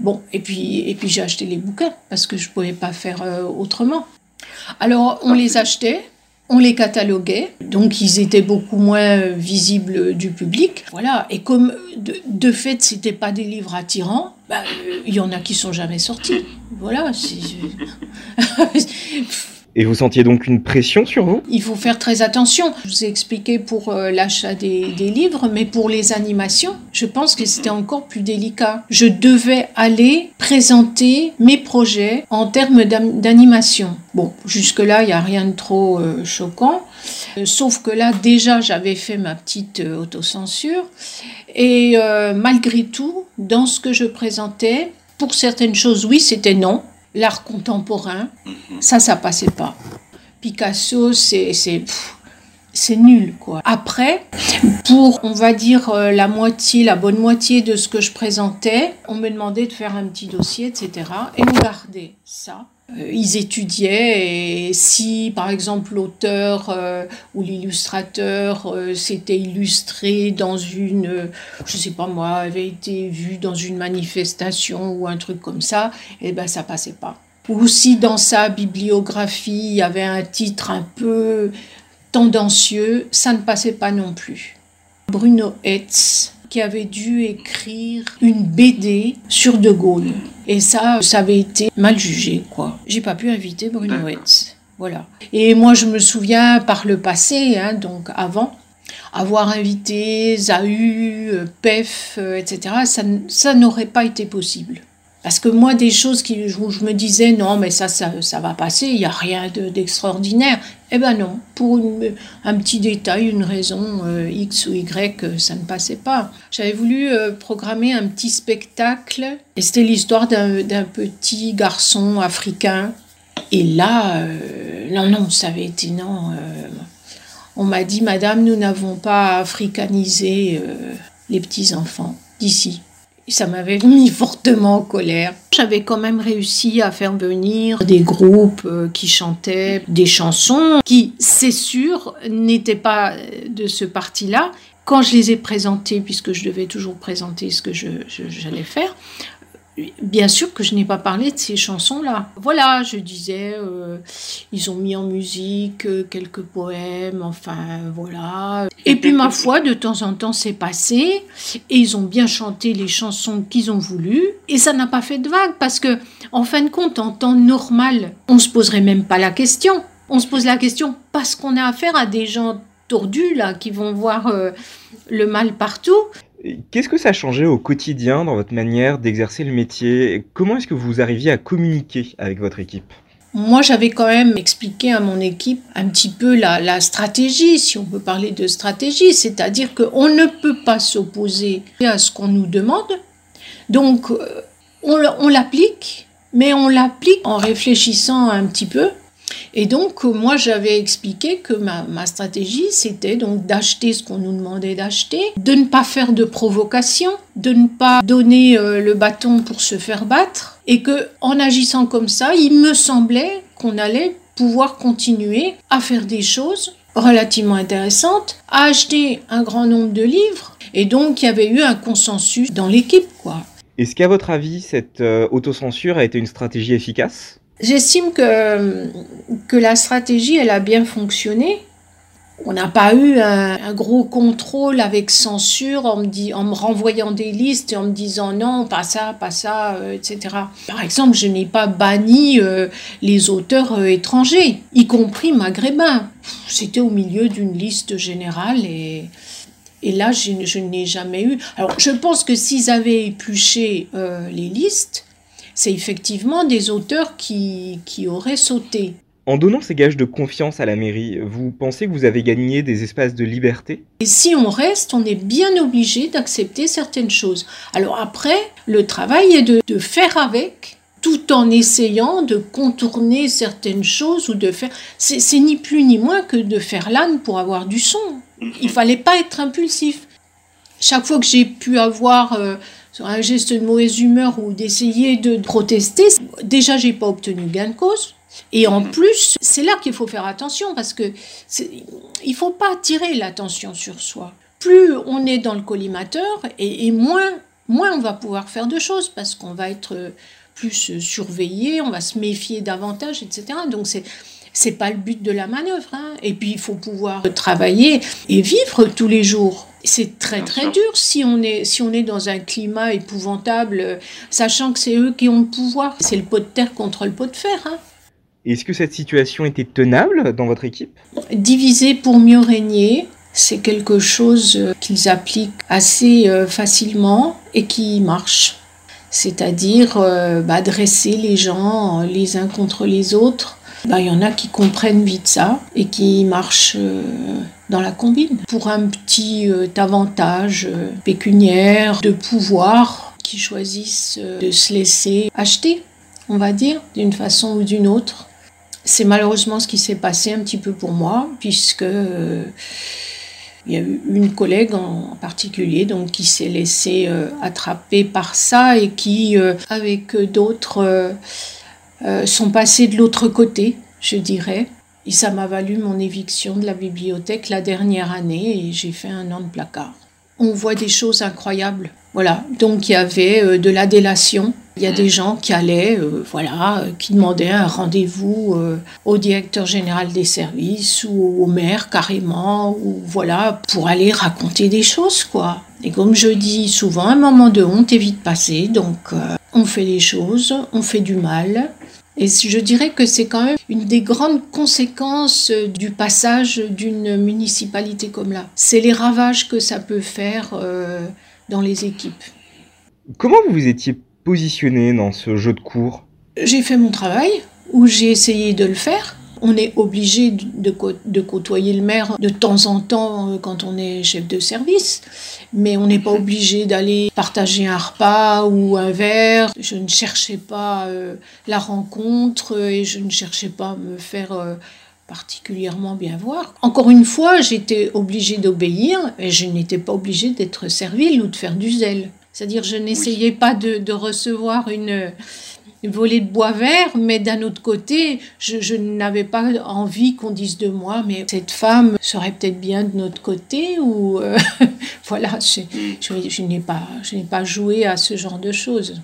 I: Bon et puis et puis j'ai acheté les bouquins parce que je pouvais pas faire autrement. Alors on les achetait on les cataloguait, donc ils étaient beaucoup moins visibles du public. Voilà, et comme de, de fait, c'était pas des livres attirants, bah, il y en a qui sont jamais sortis. Voilà.
D: Et vous sentiez donc une pression sur vous?
I: Il faut faire très attention. Je vous ai expliqué pour euh, l'achat des, livres, mais pour les animations, je pense que c'était encore plus délicat. Je devais aller présenter mes projets en termes d'animation. Bon, jusque-là, il n'y a rien de trop euh, choquant. Euh, sauf que là, déjà, j'avais fait ma petite autocensure. Et malgré tout, dans ce que je présentais, pour certaines choses, oui, c'était non l'art contemporain, mhm. ça, ça passait pas. Picasso, c'est c'est nul quoi. Après, pour on va dire euh, la moitié, la bonne moitié de ce que je présentais, on me demandait de faire un petit dossier, etc. Et on gardait ça. Euh, ils étudiaient et si par exemple l'auteur euh, ou l'illustrateur s'était illustré dans une, je sais pas moi, avait été vu dans une manifestation ou un truc comme ça, et eh ben ça passait pas. Ou si dans sa bibliographie il y avait un titre un peu tendancieux, ça ne passait pas non plus. Bruno Hetz, qui avait dû écrire une BD sur De Gaulle. Et ça, ça avait été mal jugé, quoi. J'ai pas pu inviter Bruno Hetz. Voilà. Et moi, je me souviens par le passé, hein, donc avant, avoir invité Zahu, euh, PEF, euh, etc., ça, ça n'aurait pas été possible. Parce que moi, des choses qui, où je me disais, non, mais ça, ça, ça va passer, il n'y a rien d'extraordinaire. Eh ben non, pour un petit détail, une raison euh, X ou Y, euh, ça ne passait pas. J'avais voulu euh, programmer un petit spectacle, et c'était l'histoire d'un petit garçon africain. Et là, non, non, ça avait été non. on m'a dit, Madame, nous n'avons pas africanisé les petits enfants d'ici ça m'avait mis fortement en colère. J'avais quand même réussi à faire venir des groupes euh, qui chantaient des chansons qui, c'est sûr, n'étaient pas de ce parti-là. Quand je les ai présentées, puisque je devais toujours présenter ce que j'allais faire, bien sûr que je n'ai pas parlé de ces chansons-là. Voilà, je disais, euh, ils ont mis en musique euh, quelques poèmes, enfin voilà. Et puis ma foi, de temps en temps, c'est passé, et ils ont bien chanté les chansons qu'ils ont voulu, et ça n'a pas fait de vague, parce que, en fin de compte, en temps normal, on se poserait même pas la question. On se pose la question parce qu'on a affaire à des gens tordus, là, qui vont voir euh, le mal partout.
D: Qu'est-ce que ça a changé au quotidien dans votre manière d'exercer le métier Comment est-ce que vous arriviez à communiquer avec votre équipe?
I: Moi, j'avais quand même expliqué à mon équipe un petit peu la, stratégie, si on peut parler de stratégie, c'est-à-dire qu'on ne peut pas s'opposer à ce qu'on nous demande. Donc, euh, on l'applique, mais on l'applique en réfléchissant un petit peu et donc, moi, j'avais expliqué que ma, stratégie, c'était donc d'acheter ce qu'on nous demandait d'acheter, de ne pas faire de provocation, de ne pas donner euh, le bâton pour se faire battre, et que en agissant comme ça, il me semblait qu'on allait pouvoir continuer à faire des choses relativement intéressantes, à acheter un grand nombre de livres, et donc il y avait eu un consensus dans l'équipe, quoi.
D: Est-ce qu'à votre avis, cette euh, autocensure a été une stratégie efficace?
I: J'estime que, que la stratégie, elle a bien fonctionné. On n'a pas eu un, gros contrôle avec censure en me, dit, en me renvoyant des listes et en me disant non, pas ça, pas ça, euh, etc. Par exemple, je n'ai pas banni euh, les auteurs euh, étrangers, y compris maghrébins. C'était au milieu d'une liste générale et, et là, je, je n'ai jamais eu. Alors, je pense que s'ils avaient épluché les listes, c'est effectivement des auteurs qui, qui auraient sauté.
D: En donnant ces gages de confiance à la mairie, vous pensez que vous avez gagné des espaces de liberté?
I: Et si on reste, on est bien obligé d'accepter certaines choses. Alors après, le travail est de, de, faire avec, tout en essayant de contourner certaines choses ou de faire... C'est ni plus ni moins que de faire l'âne pour avoir du son. Il fallait pas être impulsif. Chaque fois que j'ai pu avoir... Euh, un geste de mauvaise humeur ou d'essayer de protester, déjà j'ai pas obtenu gain de cause. Et en mm. plus, c'est là qu'il faut faire attention parce que il faut pas attirer l'attention sur soi. Plus on est dans le collimateur et, moins, moins on va pouvoir faire de choses parce qu'on va être plus surveillé, on va se méfier davantage, etc. Donc c'est c'est pas le but de la manœuvre. Hein. Et puis il faut pouvoir travailler et vivre tous les jours. C'est très très dur si on, est, si on est dans un climat épouvantable, sachant que c'est eux qui ont le pouvoir. C'est le pot de terre contre le pot de fer. Hein.
D: Est-ce que cette situation était tenable dans votre équipe?
I: Diviser pour mieux régner, c'est quelque chose euh, qu'ils appliquent assez euh, facilement et qui marche. C'est-à-dire euh, bah, dresser les gens les uns contre les autres bah, il y en a qui comprennent vite ça et qui marchent euh, dans la combine pour un petit euh, avantage euh, pécuniaire, de pouvoir, qui choisissent de se laisser acheter, on va dire, d'une façon ou d'une autre. C'est malheureusement ce qui s'est passé un petit peu pour moi, puisque il y a eu une collègue en particulier donc qui s'est laissée attraper par ça et qui, avec d'autres sont passés de l'autre côté, je dirais. Et ça m'a valu mon éviction de la bibliothèque la dernière année et j'ai fait un an de placard. On voit des choses incroyables. Voilà, donc il y avait euh, de la délation. Il y a des gens qui allaient, euh, voilà, qui demandaient un rendez-vous au directeur général des services ou au maire carrément, ou voilà, pour aller raconter des choses, quoi. Et comme je dis souvent, un moment de honte est vite passé, donc on fait les choses, on fait du mal, et je dirais que c'est quand même une des grandes conséquences du passage d'une municipalité comme là. C'est les ravages que ça peut faire euh, dans les équipes.
D: Comment vous vous étiez positionné dans ce jeu de cours?
I: J'ai fait mon travail, ou j'ai essayé de le faire. On est obligé de, côtoyer le maire de temps en temps euh, quand on est chef de service, mais on n'est pas obligé d'aller partager un repas ou un verre. Je ne cherchais pas euh, la rencontre et je ne cherchais pas à me faire euh, particulièrement bien voir. Encore une fois, j'étais obligée d'obéir et je n'étais pas obligée d'être servile ou de faire du zèle. C'est-à-dire, je n'essayais pas de, recevoir une, volée de bois vert, mais d'un autre côté, je, n'avais pas envie qu'on dise de moi, mais cette femme serait peut-être bien de notre côté, ou euh, voilà, je, je, n'ai pas, joué à ce genre de choses.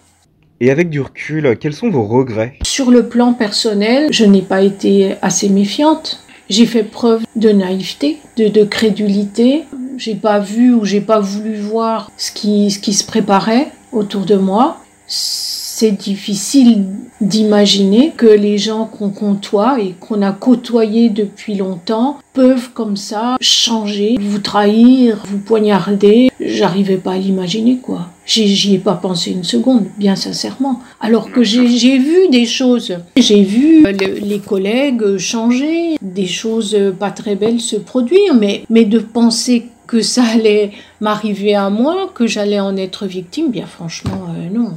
D: Et avec du recul, quels sont vos regrets?
I: Sur le plan personnel, je n'ai pas été assez méfiante. J'ai fait preuve de naïveté, de, de crédulité. J'ai pas vu ou j'ai pas voulu voir ce qui, ce qui se préparait autour de moi. C'est difficile d'imaginer que les gens qu'on côtoie et qu'on a côtoyés depuis longtemps peuvent comme ça changer, vous trahir, vous poignarder. J'arrivais pas à l'imaginer quoi. J'y ai pas pensé une seconde, bien sincèrement. Alors que j'ai vu des choses. J'ai vu les collègues changer, des choses pas très belles se produire, mais, mais de penser que ça allait m'arriver à moi, que j'allais en être victime, bien franchement, euh, non.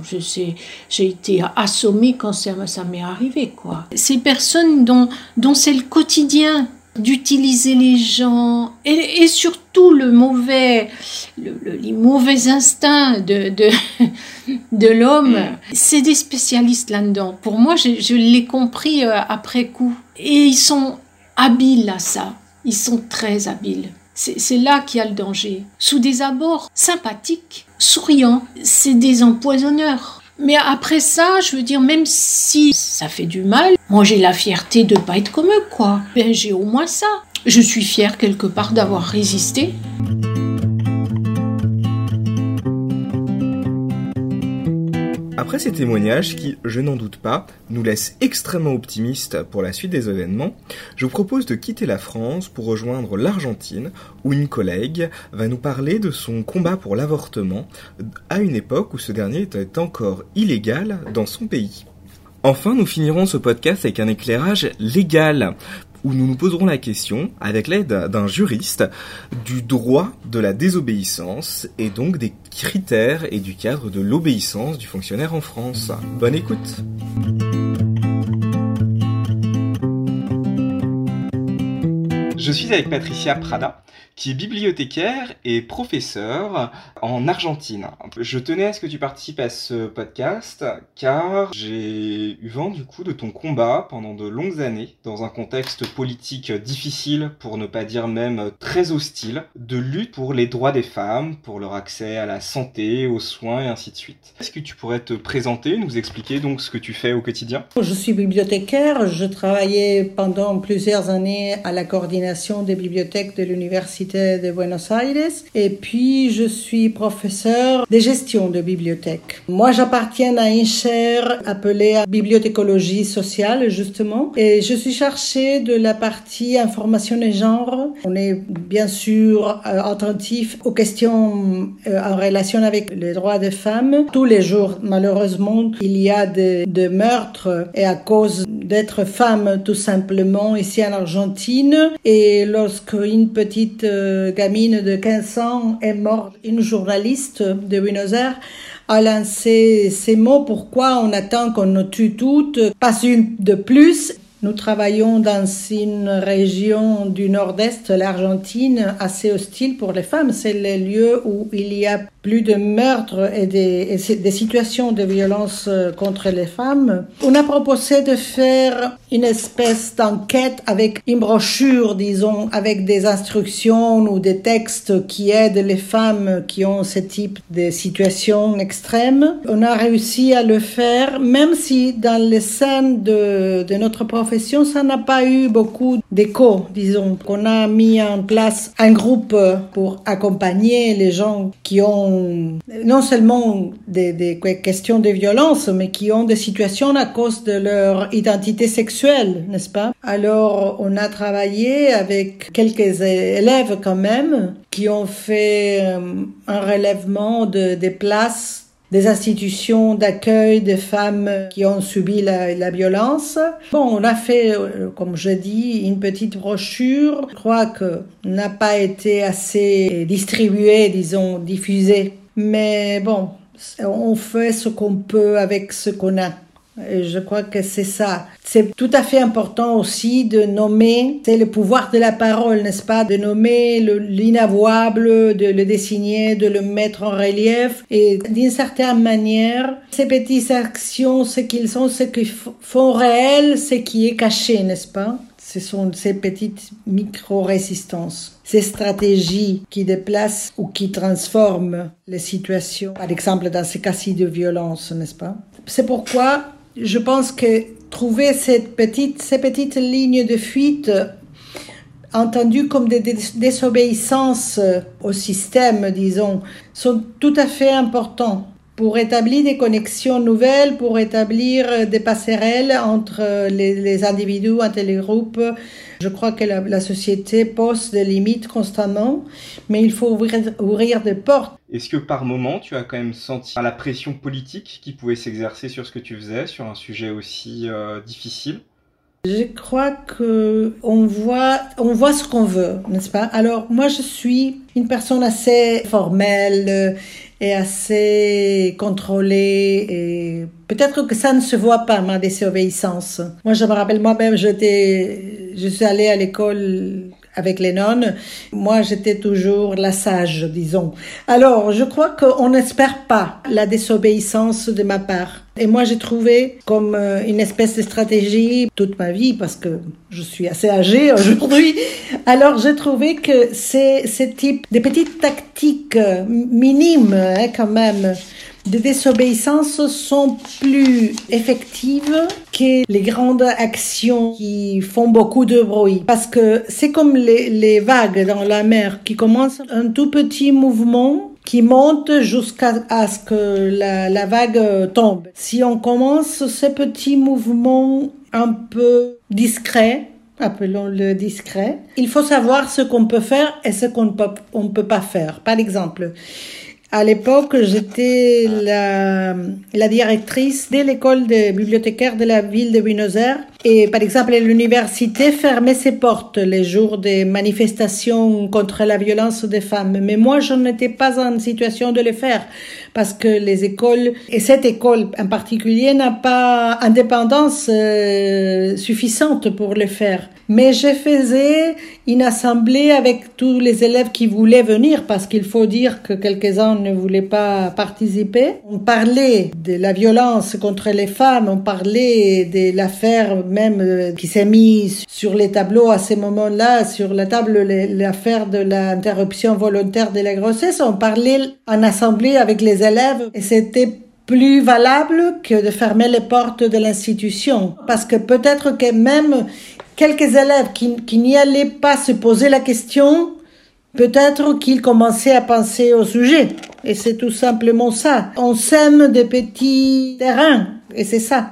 I: J'ai été assommée quand ça, ça m'est arrivé, quoi. Ces personnes dont, dont c'est le quotidien d'utiliser les gens et, et, surtout le mauvais, le, les mauvais instincts de, de, de l'homme, mm. c'est des spécialistes là-dedans. Pour moi, je, je l'ai compris euh, après coup. Et ils sont habiles à ça. Ils sont très habiles. C'est là qu'il y a le danger. Sous des abords sympathiques, souriants, c'est des empoisonneurs. Mais après ça, je veux dire, même si ça fait du mal, moi j'ai la fierté de pas être comme eux, quoi. Ben j'ai au moins ça. Je suis fière quelque part d'avoir résisté.
D: Après ces témoignages qui, je n'en doute pas, nous laissent extrêmement optimistes pour la suite des événements, je vous propose de quitter la France pour rejoindre l'Argentine où une collègue va nous parler de son combat pour l'avortement à une époque où ce dernier était encore illégal dans son pays. Enfin, nous finirons ce podcast avec un éclairage légal où nous nous poserons la question, avec l'aide d'un juriste, du droit de la désobéissance et donc des critères et du cadre de l'obéissance du fonctionnaire en France. Bonne écoute Je suis avec Patricia Prada, qui est bibliothécaire et professeur en Argentine. Je tenais à ce que tu participes à ce podcast car j'ai eu vent du coup de ton combat pendant de longues années dans un contexte politique difficile pour ne pas dire même très hostile de lutte pour les droits des femmes, pour leur accès à la santé, aux soins et ainsi de suite. Est-ce que tu pourrais te présenter, nous expliquer donc ce que tu fais au quotidien?
J: Je suis bibliothécaire, je travaillais pendant plusieurs années à la coordination des bibliothèques de l'université de Buenos Aires et puis je suis professeur de gestion de bibliothèque. Moi, j'appartiens à une chaire appelée bibliothécologie sociale justement et je suis chargée de la partie information et genre. On est bien sûr euh, attentif aux questions euh, en relation avec les droits des femmes. Tous les jours, malheureusement, il y a des de meurtres et à cause d'être femme tout simplement ici en Argentine et lorsque une petite euh, gamine de 15 ans est morte, une journaliste de Buenos Aires a lancé ces mots pourquoi on attend qu'on nous tue toutes, pas une de plus. Nous travaillons dans une région du nord-est, l'Argentine, assez hostile pour les femmes. C'est le lieu où il y a plus de meurtres et des, situations de violence euh, contre les femmes. On a proposé de faire une espèce d'enquête avec une brochure, disons, avec des instructions ou des textes qui aident les femmes qui ont ce type de situations extrêmes. On a réussi à le faire, même si dans les scènes de notre profession, ça n'a pas eu beaucoup d'écho, disons. On a mis en place un groupe pour accompagner les gens qui ont non seulement des, questions de violence, mais qui ont des situations à cause de leur identité sexuelle, n'est-ce pas? Alors, on a travaillé avec quelques élèves quand même qui ont fait euh, un relèvement de, des places des institutions d'accueil des femmes qui ont subi la, violence. Bon, on a fait, euh, comme je dis, une petite brochure. Je crois que n'a pas été assez distribuée, disons, diffusée. Mais bon, on fait ce qu'on peut avec ce qu'on a. Je crois que c'est ça. C'est tout à fait important aussi de nommer, c'est le pouvoir de la parole, n'est-ce pas, de nommer l'inavouable, de le dessiner, de le mettre en relief. Et d'une certaine manière, ces petites actions, ce qu'ils sont, ce qu'ils font réel, ce qui est caché, n'est-ce pas? Ce sont ces petites micro-résistances, ces stratégies qui déplacent ou qui transforment les situations, par exemple dans ces cas-ci de violence, n'est-ce pas? C'est pourquoi je pense que trouver ces petites lignes de fuite entendues comme des désobéissances au système, disons, sont tout à fait importants. Pour établir des connexions nouvelles, pour établir des passerelles entre les, les individus, entre les groupes. Je crois que la, société pose des limites constamment, mais il faut ouvrir, ouvrir des portes.
D: Est-ce que par moment, tu as quand même senti la pression politique qui pouvait s'exercer sur ce que tu faisais, sur un sujet aussi euh, difficile?
J: Je crois que on voit, on voit ce qu'on veut, n'est-ce pas? Alors moi, je suis une personne assez formelle et assez contrôlée et peut-être que ça ne se voit pas ma désobéissance. Moi, je me rappelle moi-même, j'étais, je suis allée à l'école avec les nonnes. Moi, j'étais toujours la sage, disons. Alors, je crois qu'on n'espère pas la désobéissance de ma part. Et moi, j'ai trouvé comme euh, une espèce de stratégie toute ma vie, parce que je suis assez âgée aujourd'hui. Alors, j'ai trouvé que ces, ces types de petites tactiques euh, minimes, hein, quand même, de désobéissance sont plus effectives que les grandes actions qui font beaucoup de bruit. Parce que c'est comme les, vagues dans la mer qui commencent un tout petit mouvement qui monte jusqu'à ce que la, vague tombe. Si on commence ces petits mouvements un peu discrets, appelons-le discret, il faut savoir ce qu'on peut faire et ce qu'on ne peut pas faire. Par exemple, à l'époque, j'étais la, la, directrice de l'école de bibliothécaire de la ville de Buenos Aires. Et par exemple, l'université fermait ses portes les jours des manifestations contre la violence des femmes. Mais moi, je n'étais pas en situation de le faire parce que les écoles, et cette école en particulier, n'a pas indépendance euh, suffisante pour le faire. Mais je faisais une assemblée avec tous les élèves qui voulaient venir parce qu'il faut dire que quelques-uns ne voulaient pas participer. On parlait de la violence contre les femmes, on parlait de l'affaire même euh, qui s'est mise sur les tableaux à ce moment-là, sur la table, l'affaire de l'interruption volontaire de la grossesse. On parlait en assemblée avec les élèves et c'était plus valable que de fermer les portes de l'institution. Parce que peut-être que même quelques élèves qui, qui n'y allaient pas se poser la question, peut-être qu'ils commençaient à penser au sujet. Et c'est tout simplement ça. On sème des petits terrains, et c'est ça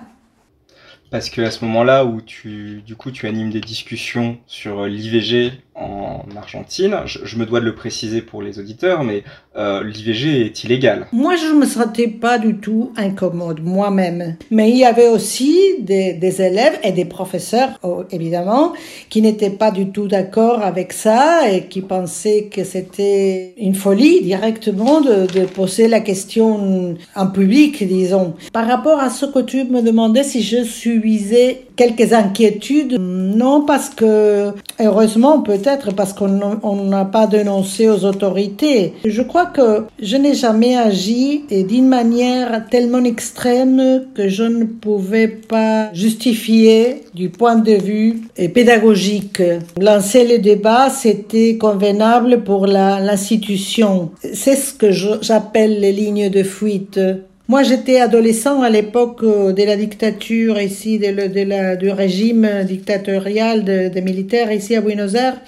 D: parce que à ce moment-là où tu du coup tu animes des discussions sur l'IVG en Argentine. Je, me dois de le préciser pour les auditeurs, mais euh, l'IVG est illégal.
J: Moi, je ne me sentais pas du tout incommode moi-même. Mais il y avait aussi des, élèves et des professeurs, oh, évidemment, qui n'étaient pas du tout d'accord avec ça et qui pensaient que c'était une folie directement de, poser la question en public, disons. Par rapport à ce que tu me demandais si je suivais quelques inquiétudes, non parce que heureusement peut peut-être parce qu'on n'a pas dénoncé aux autorités. Je crois que je n'ai jamais agi d'une manière tellement extrême que je ne pouvais pas justifier du point de vue pédagogique. Lancer le débat, c'était convenable pour l'institution. C'est ce que j'appelle les lignes de fuite. Moi, j'étais adolescent à l'époque euh, de la dictature ici, de, la, du régime dictatorial des militaires ici à Buenos Aires.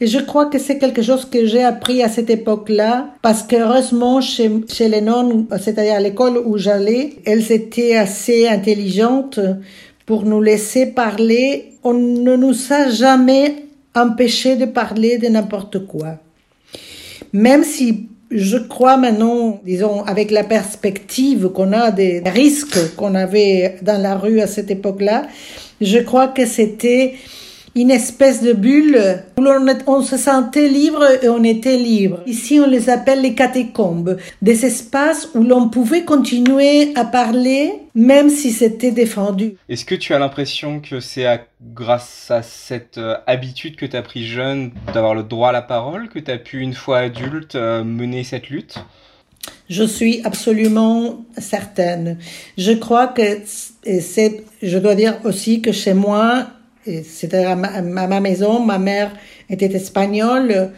J: Et je crois que c'est quelque chose que j'ai appris à cette époque-là, parce que heureusement, chez, chez les nonnes, c'est-à-dire à l'école où j'allais, elles étaient assez intelligentes pour nous laisser parler. On ne nous a jamais empêché de parler de n'importe quoi. Même si je crois maintenant, disons, avec la perspective qu'on a des risques qu'on avait dans la rue à cette époque-là, je crois que c'était une espèce de bulle où on, se sentait libre et on était libre. Ici, on les appelle les catacombes, des espaces où l'on pouvait continuer à parler même si c'était défendu.
D: Est-ce que tu as l'impression que c'est grâce à cette euh, habitude que tu as pris jeune d'avoir le droit à la parole que tu as pu, une fois adulte, euh, mener cette lutte?
J: Je suis absolument certaine. Je crois que c'est, je dois dire aussi que chez moi, c'était à ma, ma, maison, ma mère était espagnole.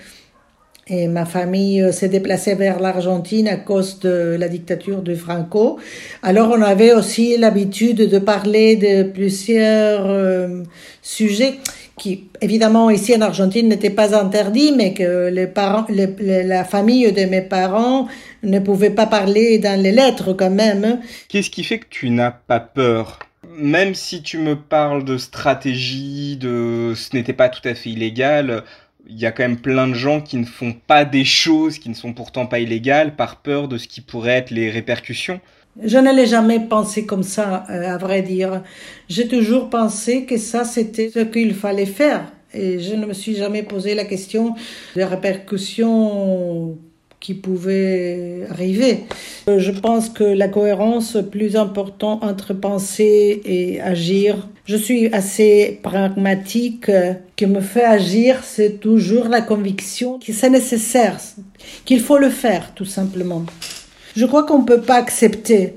J: Et ma famille euh, s'est déplacée vers l'Argentine à cause de la dictature de Franco. Alors on avait aussi l'habitude de parler de plusieurs euh, sujets qui, évidemment, ici en Argentine n'étaient pas interdits, mais que les parents, la famille de mes parents ne pouvait pas parler dans les lettres quand même.
D: Qu'est-ce qui fait que tu n'as pas peur? Même si tu me parles de stratégie, de ce n'était pas tout à fait illégal, il y a quand même plein de gens qui ne font pas des choses qui ne sont pourtant pas illégales par peur de ce qui pourrait être les répercussions.
J: Je ne l'ai jamais pensé comme ça, euh, à vrai dire. J'ai toujours pensé que ça, c'était ce qu'il fallait faire. Et je ne me suis jamais posé la question des répercussions qui pouvaient arriver. Euh, je pense que la cohérence plus importante entre penser et agir, je suis assez pragmatique. qui me fait agir, c'est toujours la conviction que c'est nécessaire, qu'il faut le faire, tout simplement. Je crois qu'on ne peut pas accepter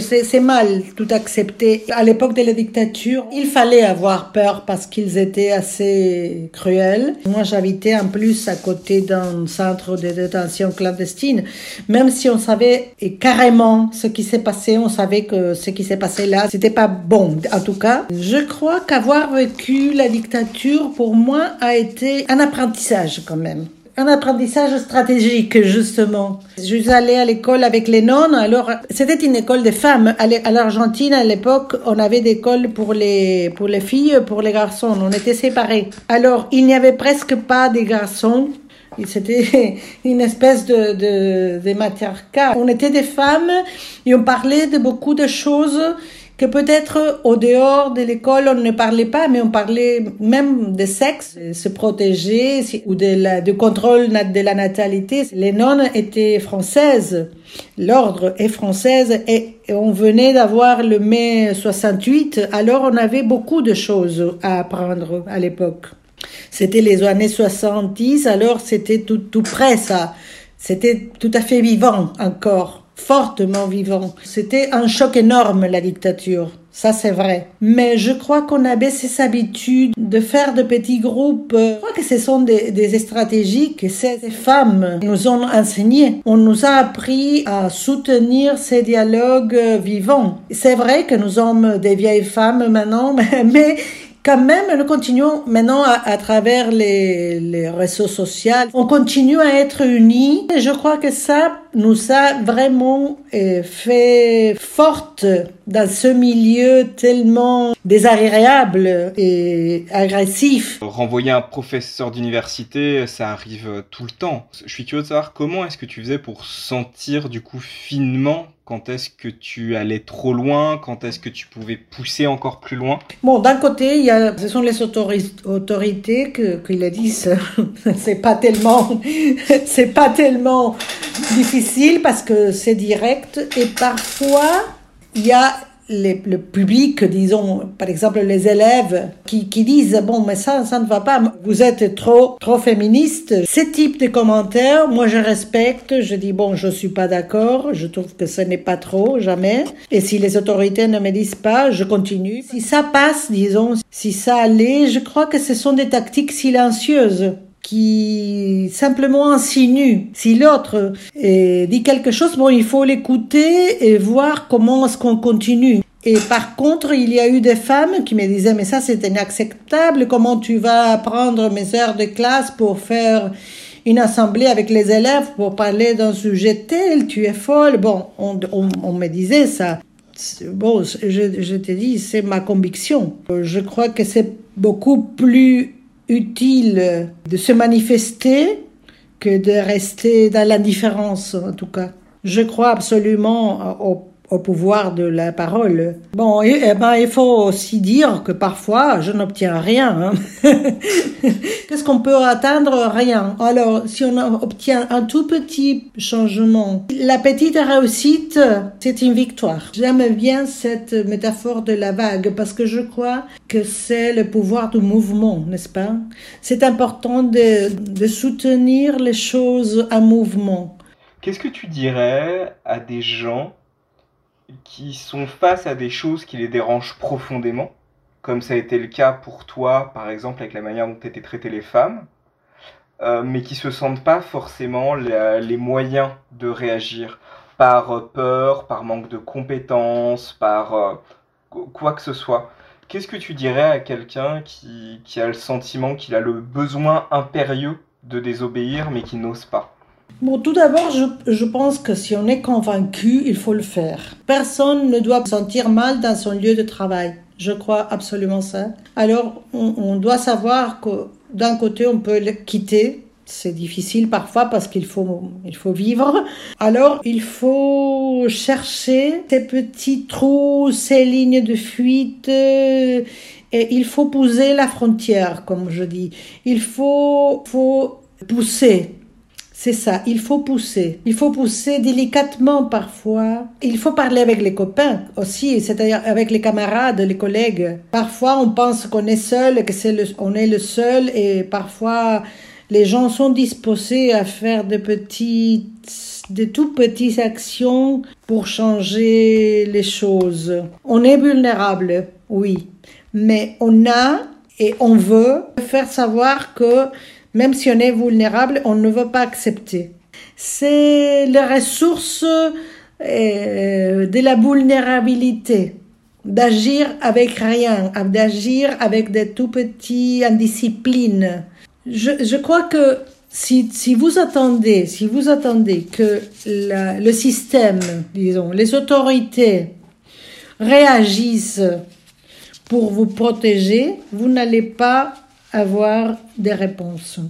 J: c'est mal tout accepter. À l'époque de la dictature, il fallait avoir peur parce qu'ils étaient assez cruels. Moi, j'habitais en plus à côté d'un centre de détention clandestine. Même si on savait carrément ce qui s'est passé, on savait que ce qui s'est passé là, c'était pas bon. En tout cas, je crois qu'avoir vécu la dictature, pour moi, a été un apprentissage quand même un apprentissage stratégique, justement. Je suis allée à l'école avec les nonnes. Alors, c'était une école de femmes. À l'Argentine, à l'époque, on avait des écoles pour les, pour les filles, pour les garçons. On était séparés. Alors, il n'y avait presque pas de garçons. C'était une espèce de, de, de. On était des femmes et on parlait de beaucoup de choses que peut-être au dehors de l'école on ne parlait pas, mais on parlait même de sexe, se protéger ou de la, de contrôle de la natalité. Les nonnes étaient françaises, l'ordre est française et, on venait d'avoir le mai 68, alors on avait beaucoup de choses à apprendre à l'époque. C'était les années 70, alors c'était tout, tout près ça. C'était tout à fait vivant encore fortement vivant. C'était un choc énorme, la dictature. Ça, c'est vrai. Mais je crois qu'on avait ces habitudes de faire de petits groupes. Je crois que ce sont des, stratégies que ces femmes nous ont enseignées. On nous a appris à soutenir ces dialogues vivants. C'est vrai que nous sommes des vieilles femmes maintenant, mais quand même, nous continuons maintenant à, travers les, les, réseaux sociaux. On continue à être unis. Et je crois que ça nous a vraiment euh, fait forte dans ce milieu tellement désagréable et agressif.
D: Renvoyer un professeur d'université, ça arrive tout le temps. Je suis curieux de savoir comment est-ce que tu faisais pour sentir du coup finement quand est-ce que tu allais trop loin Quand est-ce que tu pouvais pousser encore plus loin?
J: Bon, d'un côté, il y a, ce sont les autorités que, qui le disent. c'est pas tellement, c'est pas tellement difficile parce que c'est direct et parfois il y a le public, disons, par exemple les élèves qui, qui, disent bon mais ça ça ne va pas, vous êtes trop trop féministe. Ce type de commentaires, moi je respecte, je dis bon je suis pas d'accord, je trouve que ce n'est pas trop jamais. Et si les autorités ne me disent pas, je continue. Si ça passe, disons, si ça allait, je crois que ce sont des tactiques silencieuses qui simplement insinue. Si l'autre euh, dit quelque chose, bon, il faut l'écouter et voir comment est-ce qu'on continue. Et par contre, il y a eu des femmes qui me disaient, mais ça c'est inacceptable, comment tu vas prendre mes heures de classe pour faire une assemblée avec les élèves pour parler d'un sujet tel, tu es folle. Bon, on, me disait ça. Bon, je, je te dis, c'est ma conviction. Je crois que c'est beaucoup plus utile de se manifester que de rester dans l'indifférence, en tout cas. Je crois absolument au au pouvoir de la parole. Bon, et, eh ben, il faut aussi dire que parfois, je n'obtiens rien. Hein. Qu'est-ce qu'on peut atteindre? Rien. Alors, si on obtient un tout petit changement, la petite réussite, c'est une victoire. J'aime bien cette métaphore de la vague parce que je crois que c'est le pouvoir du mouvement, n'est-ce pas? C'est important de, de soutenir les choses en mouvement.
D: Qu'est-ce que tu dirais à des gens qui sont face à des choses qui les dérangent profondément, comme ça a été le cas pour toi, par exemple, avec la manière dont étaient traitées les femmes, euh, mais qui se sentent pas forcément les moyens de réagir par peur, par manque de compétences, par quoi que ce soit. Qu'est-ce que tu dirais à quelqu'un qui a le sentiment qu'il a le besoin impérieux de désobéir mais qui n'ose pas?
J: Bon, tout d'abord, je, pense que si on est convaincu, il faut le faire. Personne ne doit se sentir mal dans son lieu de travail. Je crois absolument ça. Alors, on, on doit savoir que d'un côté, on peut le quitter. C'est difficile parfois parce qu'il faut, il faut vivre. Alors, il faut chercher ces petits trous, ces lignes de fuite. Et il faut pousser la frontière, comme je dis. Il faut, faut pousser c'est ça, il faut pousser. Il faut pousser délicatement parfois. Il faut parler avec les copains aussi, c'est-à-dire avec les camarades, les collègues. Parfois, on pense qu'on est seul, que c'est on est le seul, et parfois, les gens sont disposés à faire de petites, de tout petites actions pour changer les choses. On est vulnérable, oui, mais on a et on veut faire savoir que même si on est vulnérable, on ne veut pas accepter. C'est la ressource euh, de la vulnérabilité, d'agir avec rien, d'agir avec des tout petits indisciplines. Je, je crois que si, si, vous attendez, si vous attendez que le système, disons, les autorités réagissent pour vous protéger, vous n'allez pas avoir des réponses.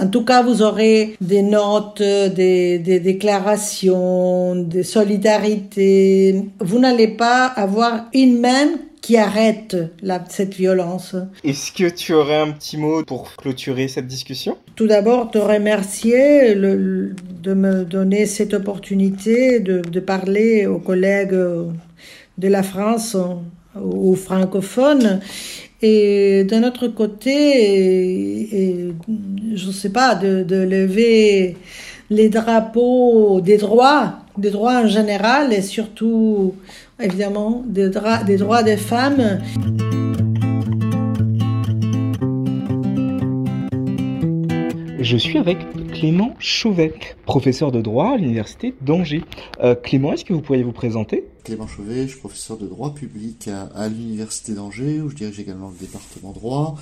J: En tout cas, vous aurez des notes, des, déclarations, des solidarités. Vous n'allez pas avoir une main qui arrête cette violence.
D: Est-ce que tu aurais un petit mot pour clôturer cette discussion?
J: Tout d'abord, te remercier de me donner cette opportunité de, de parler aux collègues de la France, aux francophones, et d'un autre côté, je ne sais pas, de, lever les drapeaux des droits, des droits en général et surtout, évidemment, des, des droits des femmes.
D: Je suis avec Clément Chauvet, professeur de droit à l'université d'Angers. Euh, Clément, est-ce que vous pourriez vous présenter?
K: Clément Chauvet, je suis professeur de droit public à, l'université d'Angers, où je dirige également le département droit.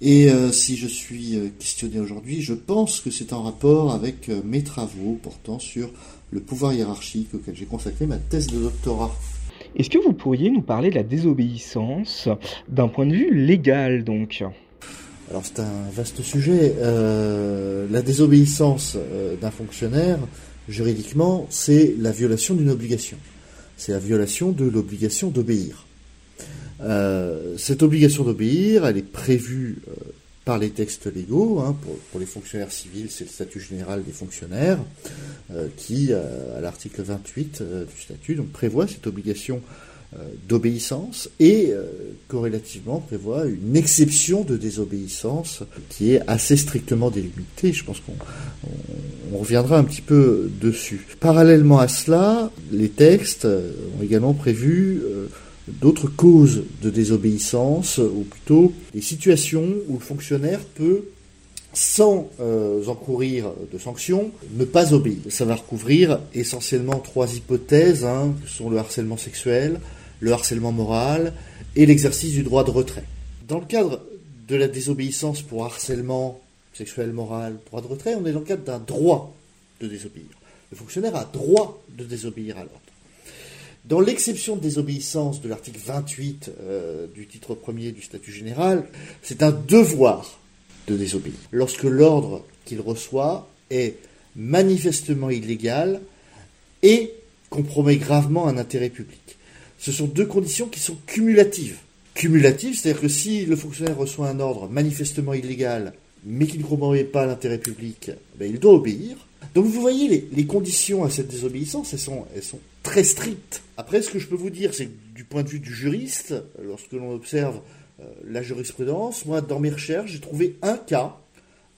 K: Et euh, si je suis euh, questionné aujourd'hui, je pense que c'est en rapport avec mes travaux portant sur le pouvoir hiérarchique auquel j'ai consacré ma thèse de doctorat.
D: Est-ce que vous pourriez nous parler de la désobéissance d'un point de vue légal donc?
K: Alors c'est un vaste sujet. Euh, la désobéissance euh, d'un fonctionnaire, juridiquement, c'est la violation d'une obligation. C'est la violation de l'obligation d'obéir. Euh, cette obligation d'obéir, elle est prévue par les textes légaux. Hein, pour, les fonctionnaires civils, c'est le statut général des fonctionnaires, qui, à l'article 28 du statut, prévoit cette obligation euh, d'obéissance et euh, corrélativement prévoit une exception de désobéissance qui est assez strictement délimitée. Je pense qu'on reviendra un petit peu dessus. Parallèlement à cela, les textes ont également prévu euh, d'autres causes de désobéissance, ou plutôt des situations où le fonctionnaire peut sans encourir de sanctions, ne pas obéir. Ça va recouvrir essentiellement trois hypothèses, hein, qui sont le harcèlement sexuel, le harcèlement moral et l'exercice du droit de retrait. Dans le cadre de la désobéissance pour harcèlement sexuel, moral, droit de retrait, on est dans le cadre d'un droit de désobéir. Le fonctionnaire a droit de désobéir à l'ordre. Dans l'exception de désobéissance de l'article 28 euh, du titre premier du statut général, c'est un devoir de désobéir. Lorsque l'ordre qu'il reçoit est manifestement illégal et compromet gravement un intérêt public ce sont deux conditions qui sont cumulatives. Cumulatives, c'est-à-dire que si le fonctionnaire reçoit un ordre manifestement illégal, mais qui ne compromet pas l'intérêt public, ben, il doit obéir. Donc vous voyez, les, conditions à cette désobéissance, elles sont, très strictes. Après, ce que je peux vous dire, c'est que du point de vue du juriste, lorsque l'on observe euh, la jurisprudence, moi, dans mes recherches, j'ai trouvé un cas,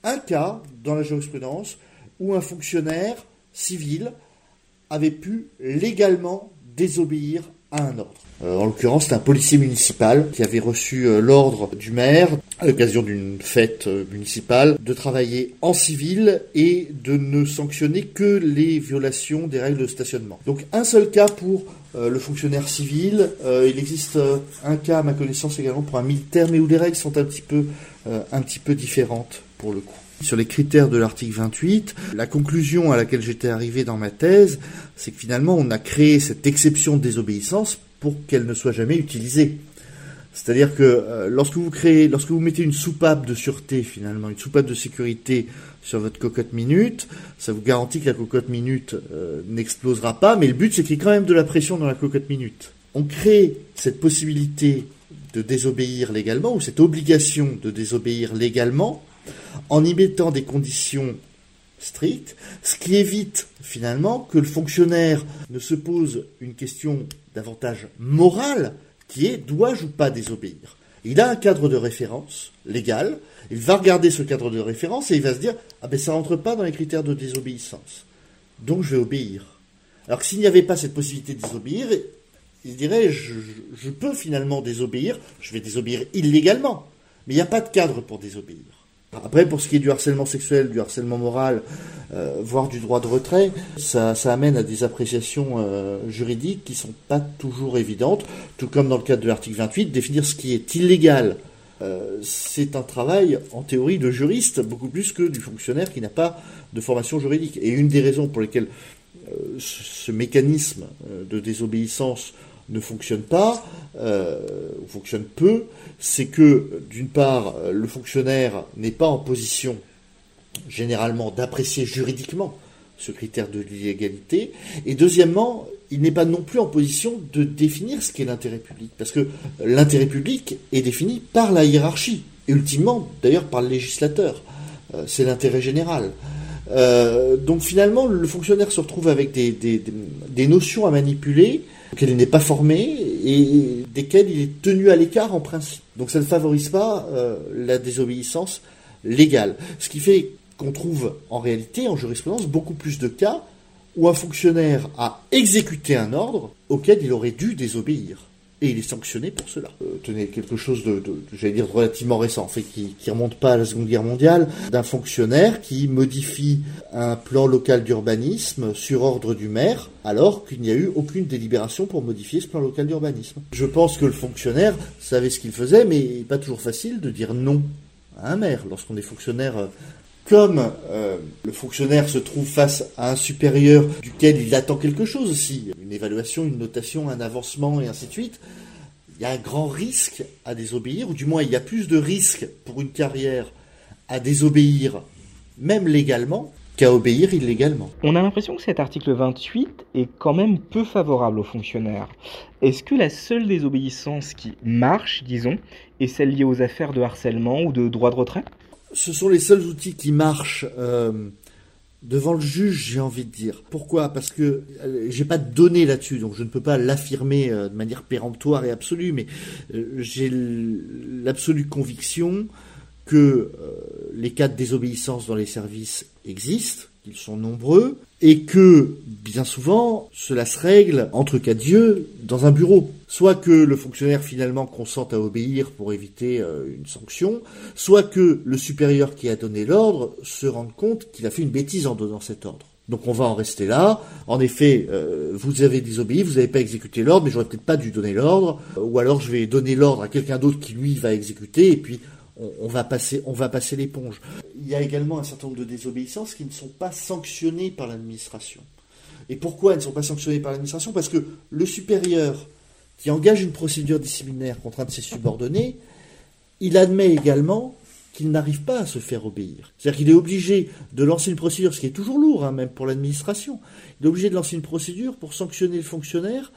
K: un cas dans la jurisprudence où un fonctionnaire civil avait pu légalement désobéir à un ordre. Euh, en l'occurrence, c'est un policier municipal qui avait reçu euh, l'ordre du maire, à l'occasion d'une fête euh, municipale, de travailler en civil et de ne sanctionner que les violations des règles de stationnement. Donc un seul cas pour le fonctionnaire civil. il existe un cas, à ma connaissance, également pour un militaire, mais où les règles sont un petit peu, un petit peu différentes pour le coup. Sur les critères de l'article 28, la conclusion à laquelle j'étais arrivé dans ma thèse, c'est que finalement on a créé cette exception de désobéissance pour qu'elle ne soit jamais utilisée. C'est-à-dire que euh, lorsque vous créez, lorsque vous mettez une soupape de sûreté finalement, une soupape de sécurité sur votre cocotte minute, ça vous garantit que la cocotte minute euh, n'explosera pas, mais le but c'est qu'il y ait quand même de la pression dans la cocotte minute. On crée cette possibilité de désobéir légalement, ou cette obligation de désobéir légalement, en y mettant des conditions strictes, ce qui évite finalement que le fonctionnaire ne se pose une question davantage moral qui est dois-je ou pas désobéir? Il a un cadre de référence légal, il va regarder ce cadre de référence et il va se dire ah ben ça rentre pas dans les critères de désobéissance. Donc je vais obéir. Alors que s'il n'y avait pas cette possibilité de désobéir, il dirait je peux finalement désobéir, je vais désobéir illégalement. Mais il n'y a pas de cadre pour désobéir. Après, pour ce qui est du harcèlement sexuel, du harcèlement moral, euh, voire du droit de retrait, ça, amène à des appréciations euh, juridiques qui sont pas toujours évidentes, tout comme dans le cadre de l'article 28, définir ce qui est illégal. Euh, c'est un travail, en théorie, de juriste, beaucoup plus que du fonctionnaire qui n'a pas de formation juridique. Et une des raisons pour lesquelles ce mécanisme de désobéissance ne fonctionne pas, euh, ou fonctionne peu, c'est que d'une part, le fonctionnaire n'est pas en position généralement d'apprécier juridiquement ce critère de l'illégalité, et deuxièmement, il n'est pas non plus en position de définir ce qu'est l'intérêt public, parce que l'intérêt public est défini par la hiérarchie, et ultimement d'ailleurs par le législateur, euh, c'est l'intérêt général. Euh, donc finalement, le fonctionnaire se retrouve avec des notions à manipuler auxquelles il n'est pas formé et desquelles il est tenu à l'écart en principe. Donc ça ne favorise pas euh, la désobéissance légale. Ce qui fait qu'on trouve en réalité en jurisprudence beaucoup plus de cas où un fonctionnaire a exécuté un ordre auquel il aurait dû désobéir et il est sanctionné pour cela. Euh, tenez, quelque chose de, j'allais dire, relativement récent, en fait, qui, qui remonte pas à la Seconde Guerre mondiale, d'un fonctionnaire qui modifie un plan local d'urbanisme sur ordre du maire, alors qu'il n'y a eu aucune délibération pour modifier ce plan local d'urbanisme. Je pense que le fonctionnaire savait ce qu'il faisait, mais pas toujours facile de dire non à un maire lorsqu'on est fonctionnaire euh, comme euh, le fonctionnaire se trouve face à un supérieur duquel il attend quelque chose aussi, une évaluation, une notation, un avancement et ainsi de suite, il y a un grand risque à désobéir, ou du moins il y a plus de risques pour une carrière à désobéir, même légalement, qu'à obéir illégalement.
D: On a l'impression que cet article 28 est quand même peu favorable aux fonctionnaires. Est-ce que la seule désobéissance qui marche, disons, est celle liée aux affaires de harcèlement ou de droit de retrait?
K: Ce sont les seuls outils qui marchent euh, devant le juge, j'ai envie de dire. Pourquoi? Parce que euh, j'ai pas de données là-dessus, donc je ne peux pas l'affirmer euh, de manière péremptoire et absolue, mais j'ai l'absolue conviction que les cas de désobéissance dans les services existent, qu'ils sont nombreux, et que bien souvent cela se règle entre cas Dieu dans un bureau. Soit que le fonctionnaire finalement consente à obéir pour éviter euh, une sanction, soit que le supérieur qui a donné l'ordre se rende compte qu'il a fait une bêtise en donnant cet ordre. Donc on va en rester là. En effet, euh, vous avez désobéi, vous n'avez pas exécuté l'ordre, mais j'aurais peut-être pas dû donner l'ordre, ou alors je vais donner l'ordre à quelqu'un d'autre qui lui va exécuter, et puis on, va passer, on va passer l'éponge. Il y a également un certain nombre de désobéissances qui ne sont pas sanctionnées par l'administration. Et pourquoi elles ne sont pas sanctionnées par l'administration? Parce que le supérieur qui engage une procédure disciplinaire contre un de ses subordonnés, il admet également qu'il n'arrive pas à se faire obéir. C'est-à-dire qu'il est obligé de lancer une procédure, ce qui est toujours lourd, hein, même pour l'administration. Il est obligé de lancer une procédure pour sanctionner le fonctionnaire,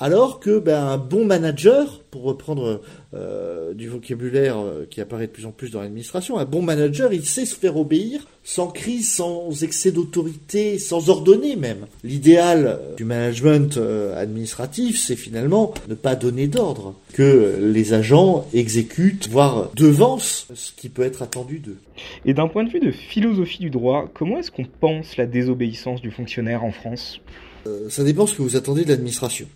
K: alors que ben, un bon manager, pour reprendre euh, du vocabulaire euh, qui apparaît de plus en plus dans l'administration, un bon manager, il sait se faire obéir sans crise, sans excès d'autorité, sans ordonner même. L'idéal euh, du management administratif, c'est finalement ne pas donner d'ordre, que les agents exécutent, voire devancent ce qui peut être attendu d'eux.
D: Et d'un point de vue de philosophie du droit, comment est-ce qu'on pense la désobéissance du fonctionnaire en France?
K: Ça dépend ce que vous attendez de l'administration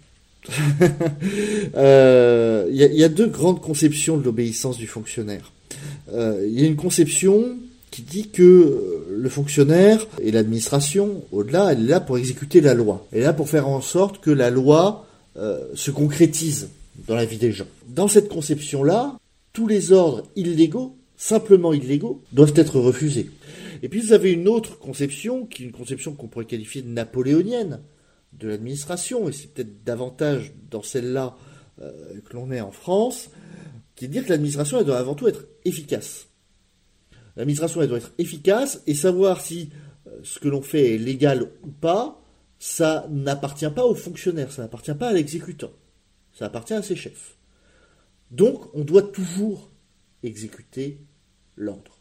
K: Euh, Il y, a, y, a deux grandes conceptions de l'obéissance du fonctionnaire. Euh, il y a une conception qui dit que le fonctionnaire et l'administration, au-delà, elle est là pour exécuter la loi. Elle est là pour faire en sorte que la loi euh, se concrétise dans la vie des gens. Dans cette conception-là, tous les ordres illégaux, simplement illégaux, doivent être refusés. Et puis vous avez une autre conception, qui est une conception qu'on pourrait qualifier de napoléonienne de l'administration, et c'est peut-être davantage dans celle-là euh, que l'on est en France, qui est de dire que l'administration, elle doit avant tout être efficace. L'administration, elle doit être efficace et savoir si euh, ce que l'on fait est légal ou pas, ça n'appartient pas aux fonctionnaires, ça n'appartient pas à l'exécutant, ça appartient à ses chefs. Donc, on doit toujours exécuter l'ordre.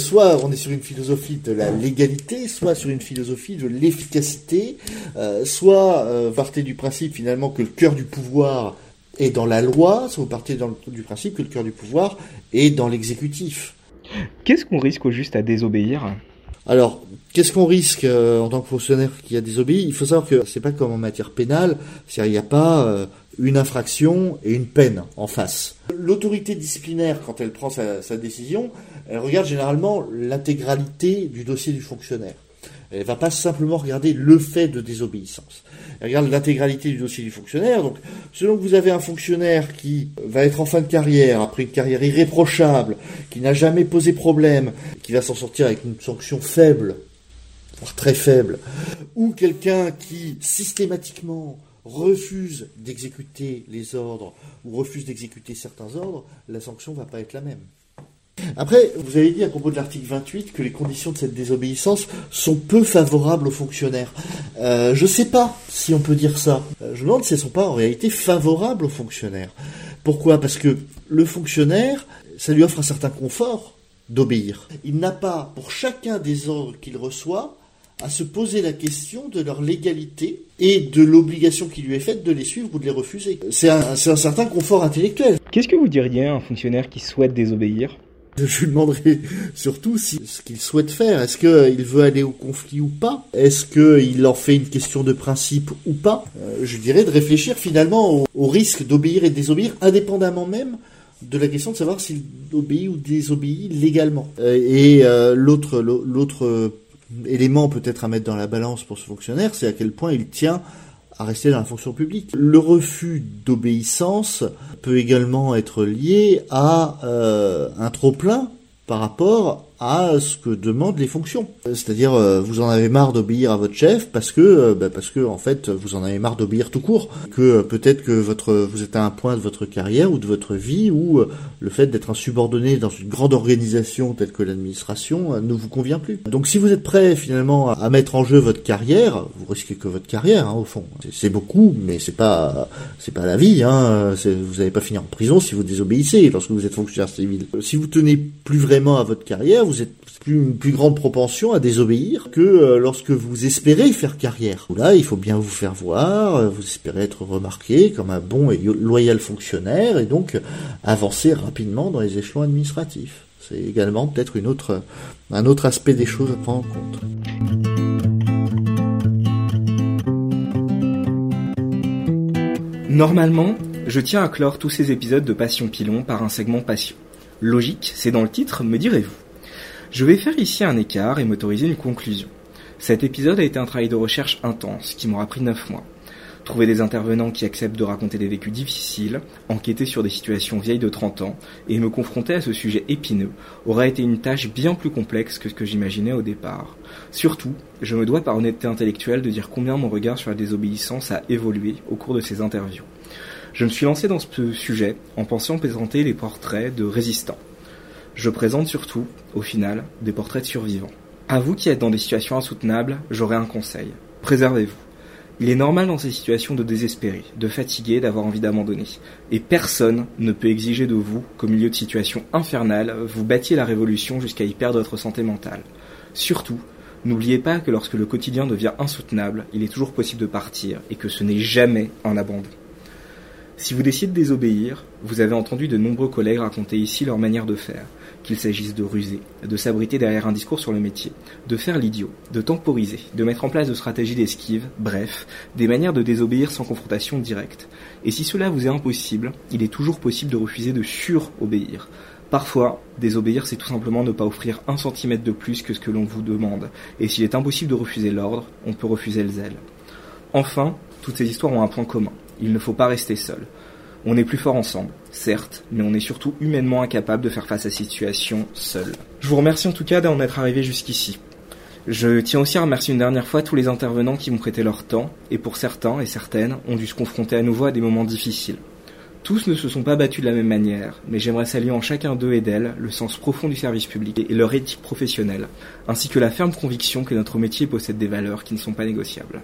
K: Soit on est sur une philosophie de la légalité, soit sur une philosophie de l'efficacité, euh, soit euh, vous partez du principe finalement que le cœur du pouvoir est dans la loi, soit vous partez dans le, du principe que le cœur du pouvoir est dans l'exécutif.
D: Qu'est-ce qu'on risque au juste à désobéir?
K: Alors, qu'est-ce qu'on risque euh, en tant que fonctionnaire qui a désobéi? Il faut savoir que c'est pas comme en matière pénale, c'est-à-dire il n'y a pas euh, une infraction et une peine en face. L'autorité disciplinaire, quand elle prend sa, sa décision, elle regarde généralement l'intégralité du dossier du fonctionnaire. Elle va pas simplement regarder le fait de désobéissance. Elle regarde l'intégralité du dossier du fonctionnaire. Donc, selon que vous avez un fonctionnaire qui va être en fin de carrière, après une carrière irréprochable, qui n'a jamais posé problème, qui va s'en sortir avec une sanction faible, voire très faible, ou quelqu'un qui systématiquement refuse d'exécuter les ordres ou refuse d'exécuter certains ordres, la sanction va pas être la même. Après, vous avez dit à propos de l'article 28 que les conditions de cette désobéissance sont peu favorables aux fonctionnaires. Euh, je ne sais pas si on peut dire ça. Euh, je me demande si elles ne sont pas en réalité favorables aux fonctionnaires. Pourquoi? Parce que le fonctionnaire, ça lui offre un certain confort d'obéir. Il n'a pas, pour chacun des ordres qu'il reçoit, à se poser la question de leur légalité et de l'obligation qui lui est faite de les suivre ou de les refuser. C'est un, un certain confort intellectuel.
D: Qu'est-ce que vous diriez à un fonctionnaire qui souhaite désobéir?
K: Je lui demanderai surtout ce qu'il souhaite faire. Est-ce qu'il veut aller au conflit ou pas? Est-ce qu'il en fait une question de principe ou pas? Euh, Je dirais de réfléchir finalement au, au risque d'obéir et de désobéir, indépendamment même de la question de savoir s'il obéit ou désobéit légalement. Euh, et euh, l'autre élément peut-être à mettre dans la balance pour ce fonctionnaire, c'est à quel point il tient à rester dans la fonction publique. Le refus d'obéissance peut également être lié à euh, un trop-plein par rapport à ce que demandent les fonctions. C'est-à-dire, euh, vous en avez marre d'obéir à votre chef parce que, euh, bah, parce que en fait, vous en avez marre d'obéir tout court. Que euh, peut-être que votre, vous êtes à un point de votre carrière ou de votre vie où le fait d'être un subordonné dans une grande organisation telle que l'administration ne vous convient plus. Donc, si vous êtes prêt finalement à mettre en jeu votre carrière, vous risquez que votre carrière, hein, au fond. C'est beaucoup, mais c'est pas, c'est pas la vie. Hein. Vous n'allez pas finir en prison si vous désobéissez lorsque vous êtes fonctionnaire civil. Si vous tenez plus vraiment à votre carrière, vous êtes plus, une plus grande propension à désobéir que euh, lorsque vous espérez faire carrière. Là, il faut bien vous faire voir, euh, vous espérez être remarqué comme un bon et loyal fonctionnaire et donc avancer rapidement dans les échelons administratifs. C'est également peut-être un autre aspect des choses à prendre en compte.
D: Normalement, je tiens à clore tous ces épisodes de Passion Pilon par un segment Passion. Logique, c'est dans le titre, me direz-vous. Je vais faire ici un écart et m'autoriser une conclusion. Cet épisode a été un travail de recherche intense qui m'aura pris 9 mois. Trouver des intervenants qui acceptent de raconter des vécus difficiles, enquêter sur des situations vieilles de 30 ans et me confronter à ce sujet épineux aura été une tâche bien plus complexe que ce que j'imaginais au départ. Surtout, je me dois par honnêteté intellectuelle de dire combien mon regard sur la désobéissance a évolué au cours de ces interviews. Je me suis lancé dans ce sujet en pensant présenter les portraits de résistants. Je présente surtout, au final, des portraits de survivants. À vous qui êtes dans des situations insoutenables, j'aurai un conseil. Préservez-vous. Il est normal dans ces situations de désespérer, de fatiguer, d'avoir envie d'abandonner. Et personne ne peut exiger de vous qu'au milieu de situations infernales, vous battiez la révolution jusqu'à y perdre votre santé mentale. Surtout, n'oubliez pas que lorsque le quotidien devient insoutenable, il est toujours possible de partir et que ce n'est jamais un abandon. Si vous décidez de désobéir, vous avez entendu de nombreux collègues raconter ici leur manière de faire, qu'il s'agisse de ruser, de s'abriter derrière un discours sur le métier, de faire l'idiot, de temporiser, de mettre en place de stratégies d'esquive, bref, des manières de désobéir sans confrontation directe. Et si cela vous est impossible, il est toujours possible de refuser de sur-obéir. Parfois, désobéir, c'est tout simplement ne pas offrir un centimètre de plus que ce que l'on vous demande. Et s'il est impossible de refuser l'ordre, on peut refuser le zèle. Enfin, toutes ces histoires ont un point commun. Il ne faut pas rester seul. On est plus fort ensemble, certes, mais on est surtout humainement incapable de faire face à cette situation seul. Je vous remercie en tout cas d'en être arrivé jusqu'ici. Je tiens aussi à remercier une dernière fois tous les intervenants qui m'ont prêté leur temps, et pour certains et certaines ont dû se confronter à nouveau à des moments difficiles. Tous ne se sont pas battus de la même manière, mais j'aimerais saluer en chacun d'eux et d'elles le sens profond du service public et leur éthique professionnelle, ainsi que la ferme conviction que notre métier possède des valeurs qui ne sont pas négociables.